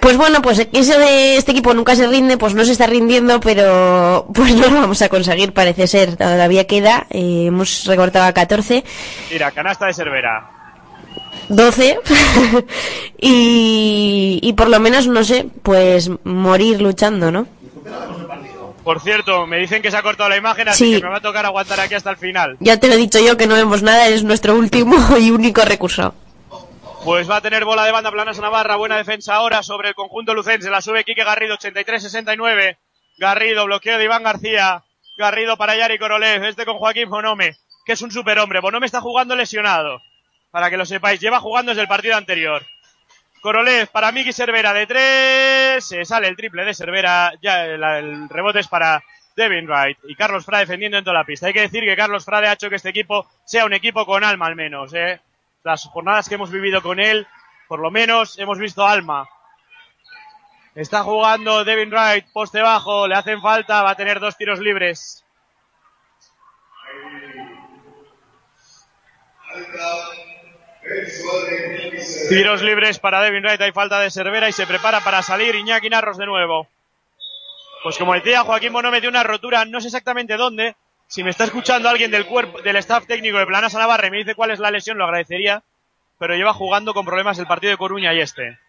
pues bueno, pues eso de este equipo nunca se rinde, pues no se está rindiendo, pero pues no lo vamos a conseguir, parece ser. Todavía queda, eh, hemos recortado a 14, Mira, canasta de Cervera. 12 y, y por lo menos, no sé, pues morir luchando, ¿no? Por cierto, me dicen que se ha cortado la imagen, así Sí. que me va a tocar aguantar aquí hasta el final. Ya te lo he dicho yo que no vemos nada, es nuestro último y único recurso. Pues va a tener bola de banda Planasa Navarra, buena defensa ahora sobre el conjunto lucense, la sube Quique Garrido, 83-69. Garrido, bloqueo de Iván García. Garrido para Yari Korolev, este con Joaquín Bonome, que es un superhombre. Bonome está jugando lesionado, para que lo sepáis, lleva jugando desde el partido anterior. Korolev para Miki Cervera de tres, se sale el triple de Cervera, ya el, rebote es para Devin Wright y Carlos Frade defendiendo en toda la pista. Hay que decir que Carlos Frade ha hecho que este equipo sea un equipo con alma al menos, eh. Las jornadas que hemos vivido con él, por lo menos hemos visto alma. Está jugando Devin Wright, poste bajo, le hacen falta, va a tener dos tiros libres. Tiros libres para Devin Wright, hay falta de Cervera y se prepara para salir Iñaki Narros de nuevo. Pues como decía, Joaquín Bono metió una rotura, no sé exactamente dónde. Si me está escuchando alguien del cuerpo, del staff técnico de Planasa Navarra y me dice cuál es la lesión, lo agradecería. Pero lleva jugando con problemas el partido de Coruña y este.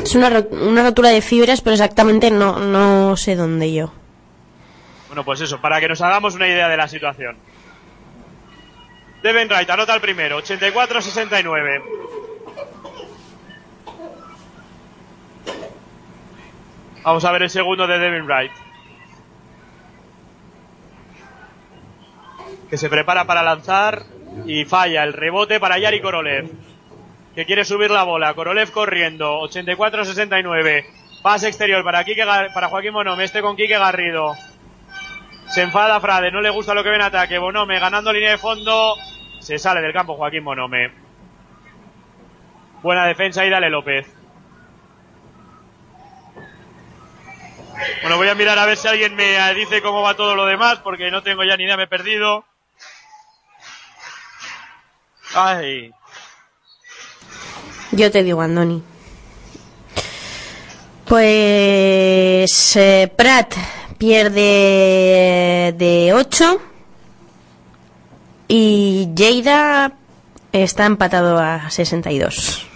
Es una, una rotura de fibras, pero exactamente no, no sé dónde yo. Bueno, pues eso, para que nos hagamos una idea de la situación. Devin Wright anota el primero, 84-69. Vamos a ver el segundo de Devin Wright. Que se prepara para lanzar y falla el rebote para Yari Korolev. Que quiere subir la bola. Korolev corriendo, 84-69. Pase exterior para, Quique para Joaquín Bonome, este con Quique Garrido. Se enfada Frade, no le gusta lo que ve en ataque. Bonome ganando línea de fondo. Se sale del campo Joaquín Bonome. Buena defensa y dale López. Bueno, voy a mirar a ver si alguien me dice cómo va todo lo demás, porque no tengo ya ni idea, me he perdido. Ay, Yo te digo, Andoni. Pues eh, Prat pierde de 8 y Lleida está empatado a 62.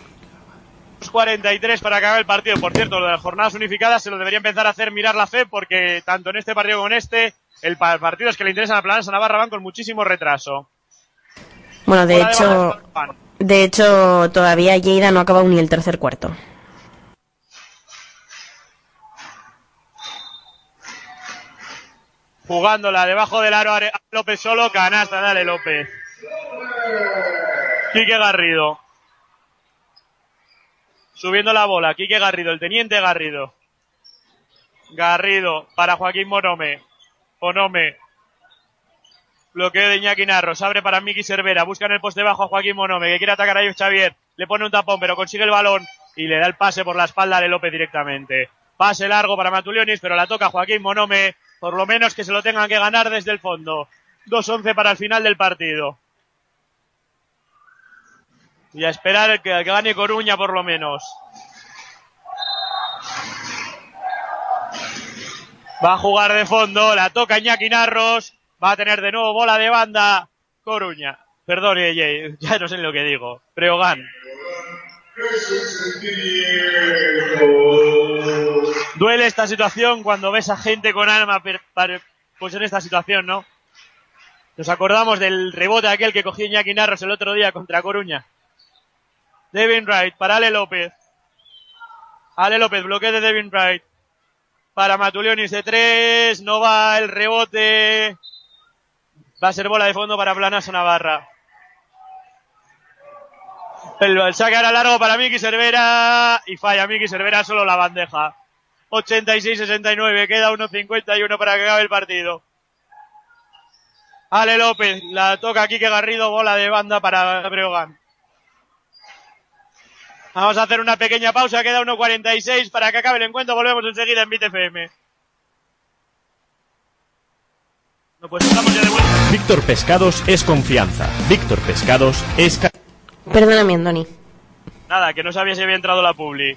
43 para acabar el partido. Por cierto, lo de las jornadas unificadas se lo debería empezar a hacer mirar la fe, porque tanto en este partido como en este, el pa- partidos que le interesan a Planasa Navarra van con muchísimo retraso. Bueno, de hecho, De hecho, todavía Lleida no ha acabado ni el tercer cuarto. Jugándola debajo del aro López solo, canasta, dale López. Quique Garrido. Subiendo la bola, Quique Garrido, el teniente Garrido. Garrido para Joaquín Monome. Monome. Bloqueo de Iñaki Narros. Abre para Miki Cervera. Busca en el poste bajo a Joaquín Monome, que quiere atacar a Yves Xavier. Le pone un tapón, pero consigue el balón y le da el pase por la espalda de López directamente. Pase largo para Matulionis, pero la toca Joaquín Monome. Por lo menos que se lo tengan que ganar desde el fondo. 2-11 para el final del partido. Y a esperar que, que gane Coruña por lo menos. Va a jugar de fondo, la toca Iñaki Narros. Va a tener de nuevo bola de banda. Coruña. Perdón, ya no sé lo que digo. Breogán. Duele esta situación cuando ves a gente con alma, pues en esta situación, ¿no? Nos acordamos del rebote aquel que cogió Iñaki Narros el otro día contra Coruña. Devin Wright para Ale López. Ale López, bloqueo de Devin Wright. Para Matulionis de tres, no va el rebote. Va a ser bola de fondo para Planaso Navarra. El, el saque ahora largo para Miki Cervera y falla Miki Cervera solo la bandeja. 86-69, queda 1.51 para que acabe el partido. Ale López, la toca Quique Garrido, bola de banda para Breogán. Vamos a hacer una pequeña pausa, queda 1.46 para que acabe el encuentro, volvemos enseguida en BitFM. No, pues estamos ya de vuelta. Víctor Pescados es confianza. Víctor Pescados es... ca- Perdóname, Andoni. Nada, que no sabía si había entrado la Publi.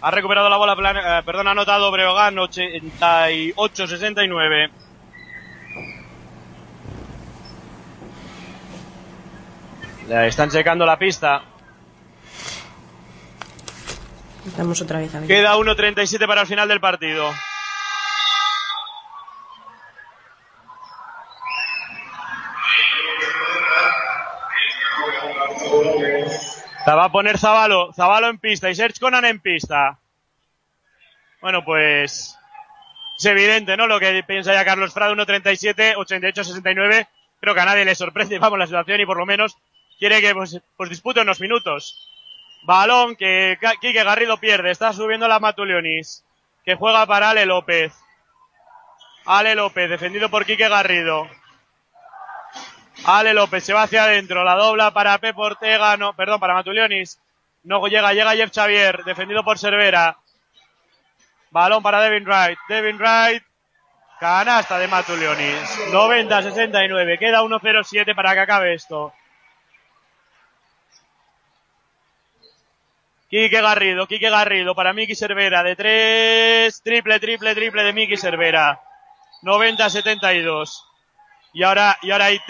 Ha recuperado la bola, plan- eh, perdón, ha anotado Breogán 88-69. Le están checando la pista. Vamos otra vez a ver. Queda 1.37 para el final del partido. La va a poner Zavalo, Zavalo en pista y Serge Conan en pista. Bueno, pues es evidente, ¿no? Lo que piensa ya Carlos Frado, 1.37, 88-69. Creo que a nadie le sorprende, vamos, la situación y por lo menos quiere que pues, pues dispute unos minutos. Balón que Quique Garrido pierde. Está subiendo la Matulionis. Que juega para Ale López. Ale López, defendido por Quique Garrido. Ale López se va hacia adentro. La dobla para Pep Ortega. No, perdón, para Matulionis. No llega, llega Jeff Xavier. Defendido por Cervera. Balón para Devin Wright. Devin Wright. Canasta de Matulionis. 90-69. Queda 1-0-7 para que acabe esto. Quique Garrido, Quique Garrido para Miki Cervera de tres, triple, triple, triple de Miki Cervera. 90-72. Y ahora, y ahora hay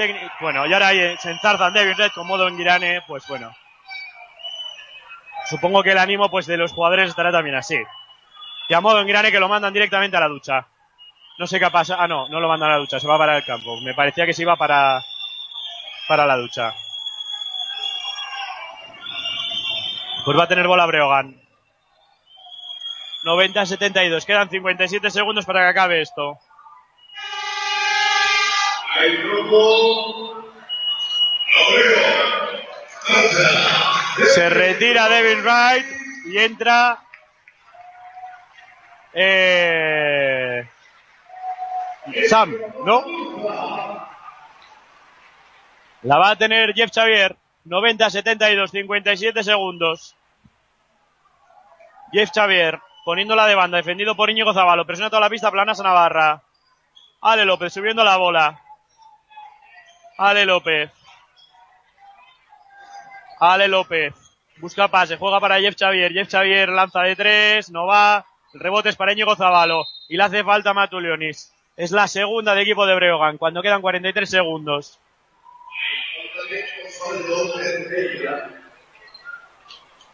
bueno, y ahora hay, eh, se enzarzan David Red con modo en Girane, pues bueno. Supongo que el ánimo pues de los jugadores estará también así. Y a modo en Girane que lo mandan directamente a la ducha. No sé qué pasa, ah no, no lo mandan a la ducha, se va para el campo. Me parecía que se iba para, para la ducha. Pues va a tener bola Breogán. 90-72. Quedan 57 segundos para que acabe esto. Se retira Devin Wright y entra. Eh, Sam, ¿no? La va a tener Jeff Xavier. 90, 72, 57 segundos. Jeff Xavier, poniéndola de banda, defendido por Íñigo Zavalo. Presiona toda la pista, planas a Navarra. Ale López, subiendo la bola. Ale López. Ale López. Busca pase, juega para Jeff Xavier. Jeff Xavier lanza de tres, no va. El rebote es para Íñigo Zavalo. Y le hace falta a Matulionis. Es la segunda de equipo de Breogán, cuando quedan 43 segundos.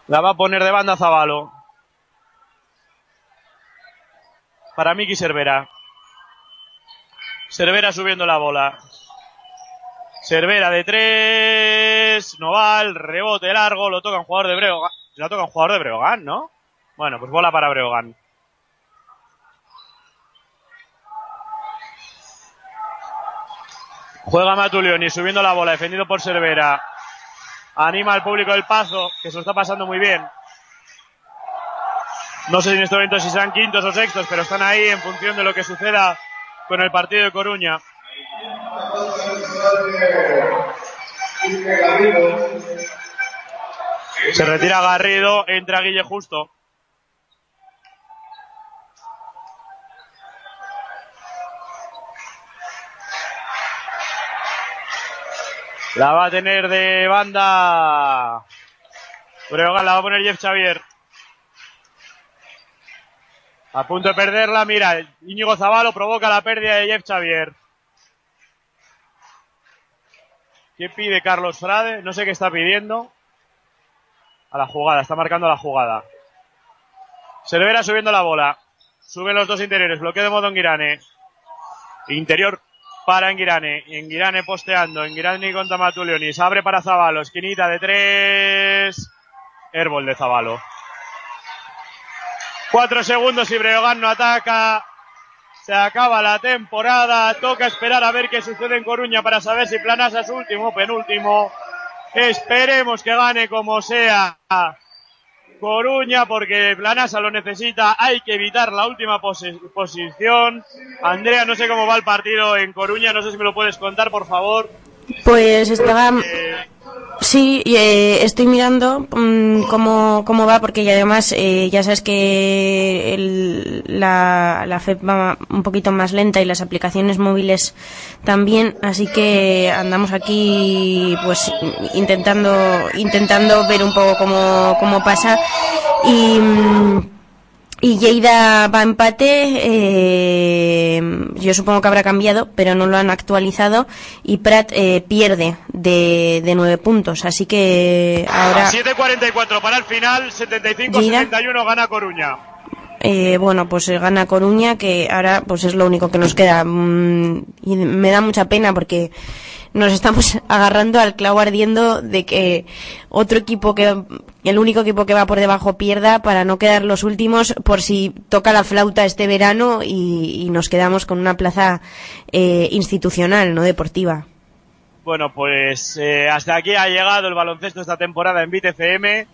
La va a poner de banda Zavalo. Para Miki Cervera. Cervera subiendo la bola. Cervera de tres, Noval, rebote largo, lo toca un jugador de Breogán, lo toca un jugador de Breogán, ¿no? Bueno, pues bola para Breogán. Juega Matulioni subiendo la bola, defendido por Cervera. Anima al público del Pazo, que se lo está pasando muy bien. No sé si en este momento si serán quintos o sextos, pero están ahí en función de lo que suceda con el partido de Coruña. Se retira Garrido, entra Guille Justo. La va a tener de banda. Breogán la va a poner Jeff Xavier. A punto de perderla, mira, Íñigo Zavalo provoca la pérdida de Jeff Xavier. ¿Qué pide Carlos Frade? No sé qué está pidiendo. A la jugada, está marcando la jugada. Cervera subiendo la bola. Suben los dos interiores, bloqueo de modo Enguirane. Interior para Enguirane. Enguirane posteando. Enguirane contra Matulionis. Abre para Zavalo. Esquinita de tres. Herbol de Zavalo. Cuatro segundos y Breogán no ataca. Se acaba la temporada. Toca esperar a ver qué sucede en Coruña para saber si Planasa es último o penúltimo. Esperemos que gane como sea Coruña porque Planasa lo necesita. Hay que evitar la última posi- posición. Andrea, no sé cómo va el partido en Coruña. No sé si me lo puedes contar, por favor. Pues estaba... Sí, eh, estoy mirando mm, cómo, cómo va, porque ya además eh, ya sabes que el- la, la FEP va un poquito más lenta y las aplicaciones móviles también, así que andamos aquí pues intentando, intentando ver un poco cómo, cómo pasa. Y, mm, y Lleida va a empate, eh, yo supongo que habrá cambiado, pero no lo han actualizado. Y Prat eh, pierde de, de nueve puntos, así que ahora, 7.44 para el final. 75-71 gana Coruña. eh, bueno, pues eh, gana Coruña, que ahora pues es lo único que nos queda. Mm, y me da mucha pena porque nos estamos agarrando al clavo ardiendo de que otro equipo que el único equipo que va por debajo pierda para no quedar los últimos por si toca la flauta este verano y, y nos quedamos con una plaza eh, institucional, no deportiva. Bueno, pues eh, hasta aquí ha llegado el baloncesto esta temporada en BitFM.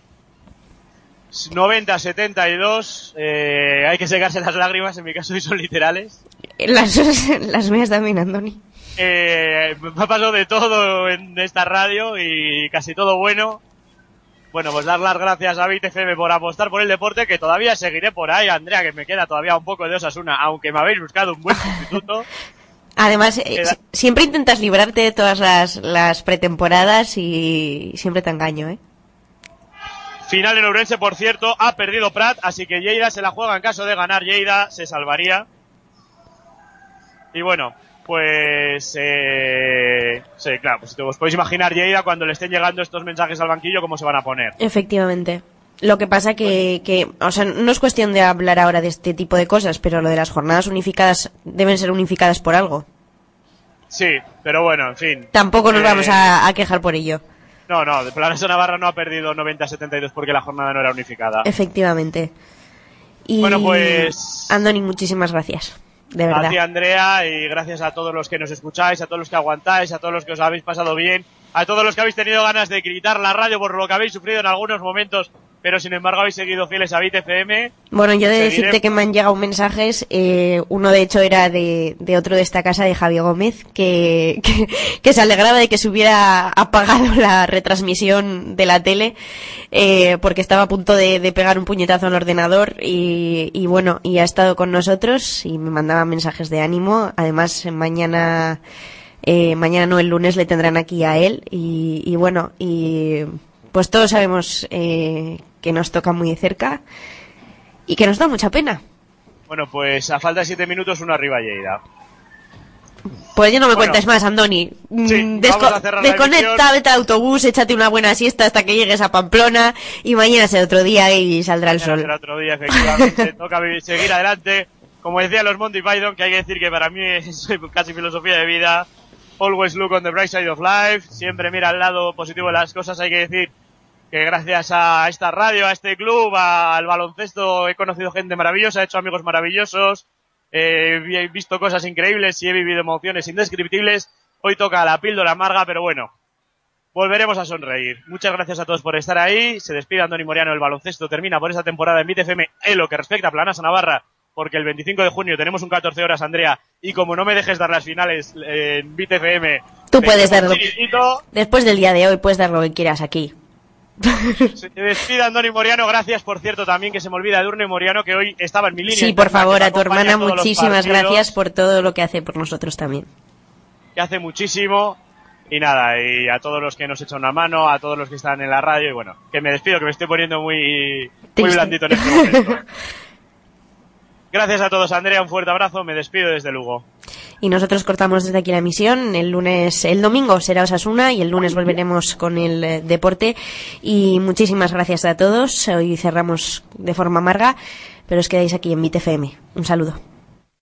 90-72. Eh, hay que secarse las lágrimas, en mi caso, y son literales. Las, las mías también, Andoni. Eh, me ha pasado de todo en esta radio y casi todo bueno. Bueno, pues dar las gracias a BitFM por apostar por el deporte, que todavía seguiré por ahí, Andrea, que me queda todavía un poco de Osasuna, aunque me habéis buscado un buen sustituto. Además, eh, siempre intentas librarte de todas las, las pretemporadas y siempre te engaño, ¿eh? Final en Ourense, por cierto, ha perdido Prat, así que Lleida se la juega en caso de ganar Lleida, se salvaría. Y bueno, pues... Eh, sí, claro, pues os podéis imaginar Lleida cuando le estén llegando estos mensajes al banquillo, cómo se van a poner. Efectivamente. Lo que pasa que, que, o sea, no es cuestión de hablar ahora de este tipo de cosas, pero lo de las jornadas unificadas deben ser unificadas por algo. Sí, pero bueno, en fin. Tampoco nos Eh, vamos a, a quejar por ello. No, no, de Planesa Navarra no ha perdido 90-72 porque la jornada no era unificada. Efectivamente. Y, Bueno, pues- Andoni, muchísimas gracias. De Andrea, y gracias a todos los que nos escucháis, a todos los que aguantáis, a todos los que os habéis pasado bien, a todos los que habéis tenido ganas de gritar la radio por lo que habéis sufrido en algunos momentos, pero sin embargo habéis seguido fieles a Bit FM. Bueno, yo de Seguiré- decirte que me han llegado mensajes, eh, uno de hecho era de, de otro de esta casa, de Javier Gómez, que, que, que se alegraba de que se hubiera apagado la retransmisión de la tele, eh, porque estaba a punto de, de pegar un puñetazo al ordenador y, y bueno, y ha estado con nosotros y me mandaba mensajes de ánimo. Además, mañana, eh, mañana no, el lunes le tendrán aquí a él y, y bueno, y pues todos sabemos eh, que nos toca muy de cerca y que nos da mucha pena. Bueno, pues a falta de 7 minutos, uno arriba Lleida. Pues ya no me Bueno. cuentes más, Andoni. Mm, Sí, desco- desconecta, vete al autobús, échate una buena siesta hasta que llegues a Pamplona y mañana será otro día y saldrá el Mañana sol. será otro día, efectivamente. Toca seguir adelante. Como decía los Monty Python, que hay que decir que para mí es casi filosofía de vida. Always look on the bright side of life, siempre mira al lado positivo de las cosas, hay que decir que gracias a esta radio, a este club, al baloncesto he conocido gente maravillosa, he hecho amigos maravillosos, eh, he visto cosas increíbles y he vivido emociones indescriptibles. Hoy toca la píldora amarga, pero bueno, volveremos a sonreír. Muchas gracias a todos por estar ahí. Se despide Andoni Moriano, el baloncesto termina por esta temporada en BTFM en lo que respecta a Planasa Navarra, porque el 25 de junio tenemos un 14 horas, Andrea, y como no me dejes dar las finales eh, en BTFM... Tú puedes quedo darlo. chiquitito. Después del día de hoy puedes dar lo que quieras aquí. Se despide Andoni Moriano, gracias por cierto también que se me olvida de Urne Moriano que hoy estaba en mi línea. Sí, por favor, que a tu hermana muchísimas gracias por todo lo que hace por nosotros también. Que hace muchísimo. Y nada, y a todos los que nos echan una mano, a todos los que están en la radio, y bueno, que me despido, que me estoy poniendo muy, muy blandito en este momento. Gracias a todos, Andrea, un fuerte abrazo, me despido desde Lugo. Y nosotros cortamos desde aquí la emisión. El lunes, el domingo será Osasuna y el lunes volveremos con el eh, deporte. Y muchísimas gracias a todos. Hoy cerramos de forma amarga, pero os quedáis aquí en BTFM. Un saludo.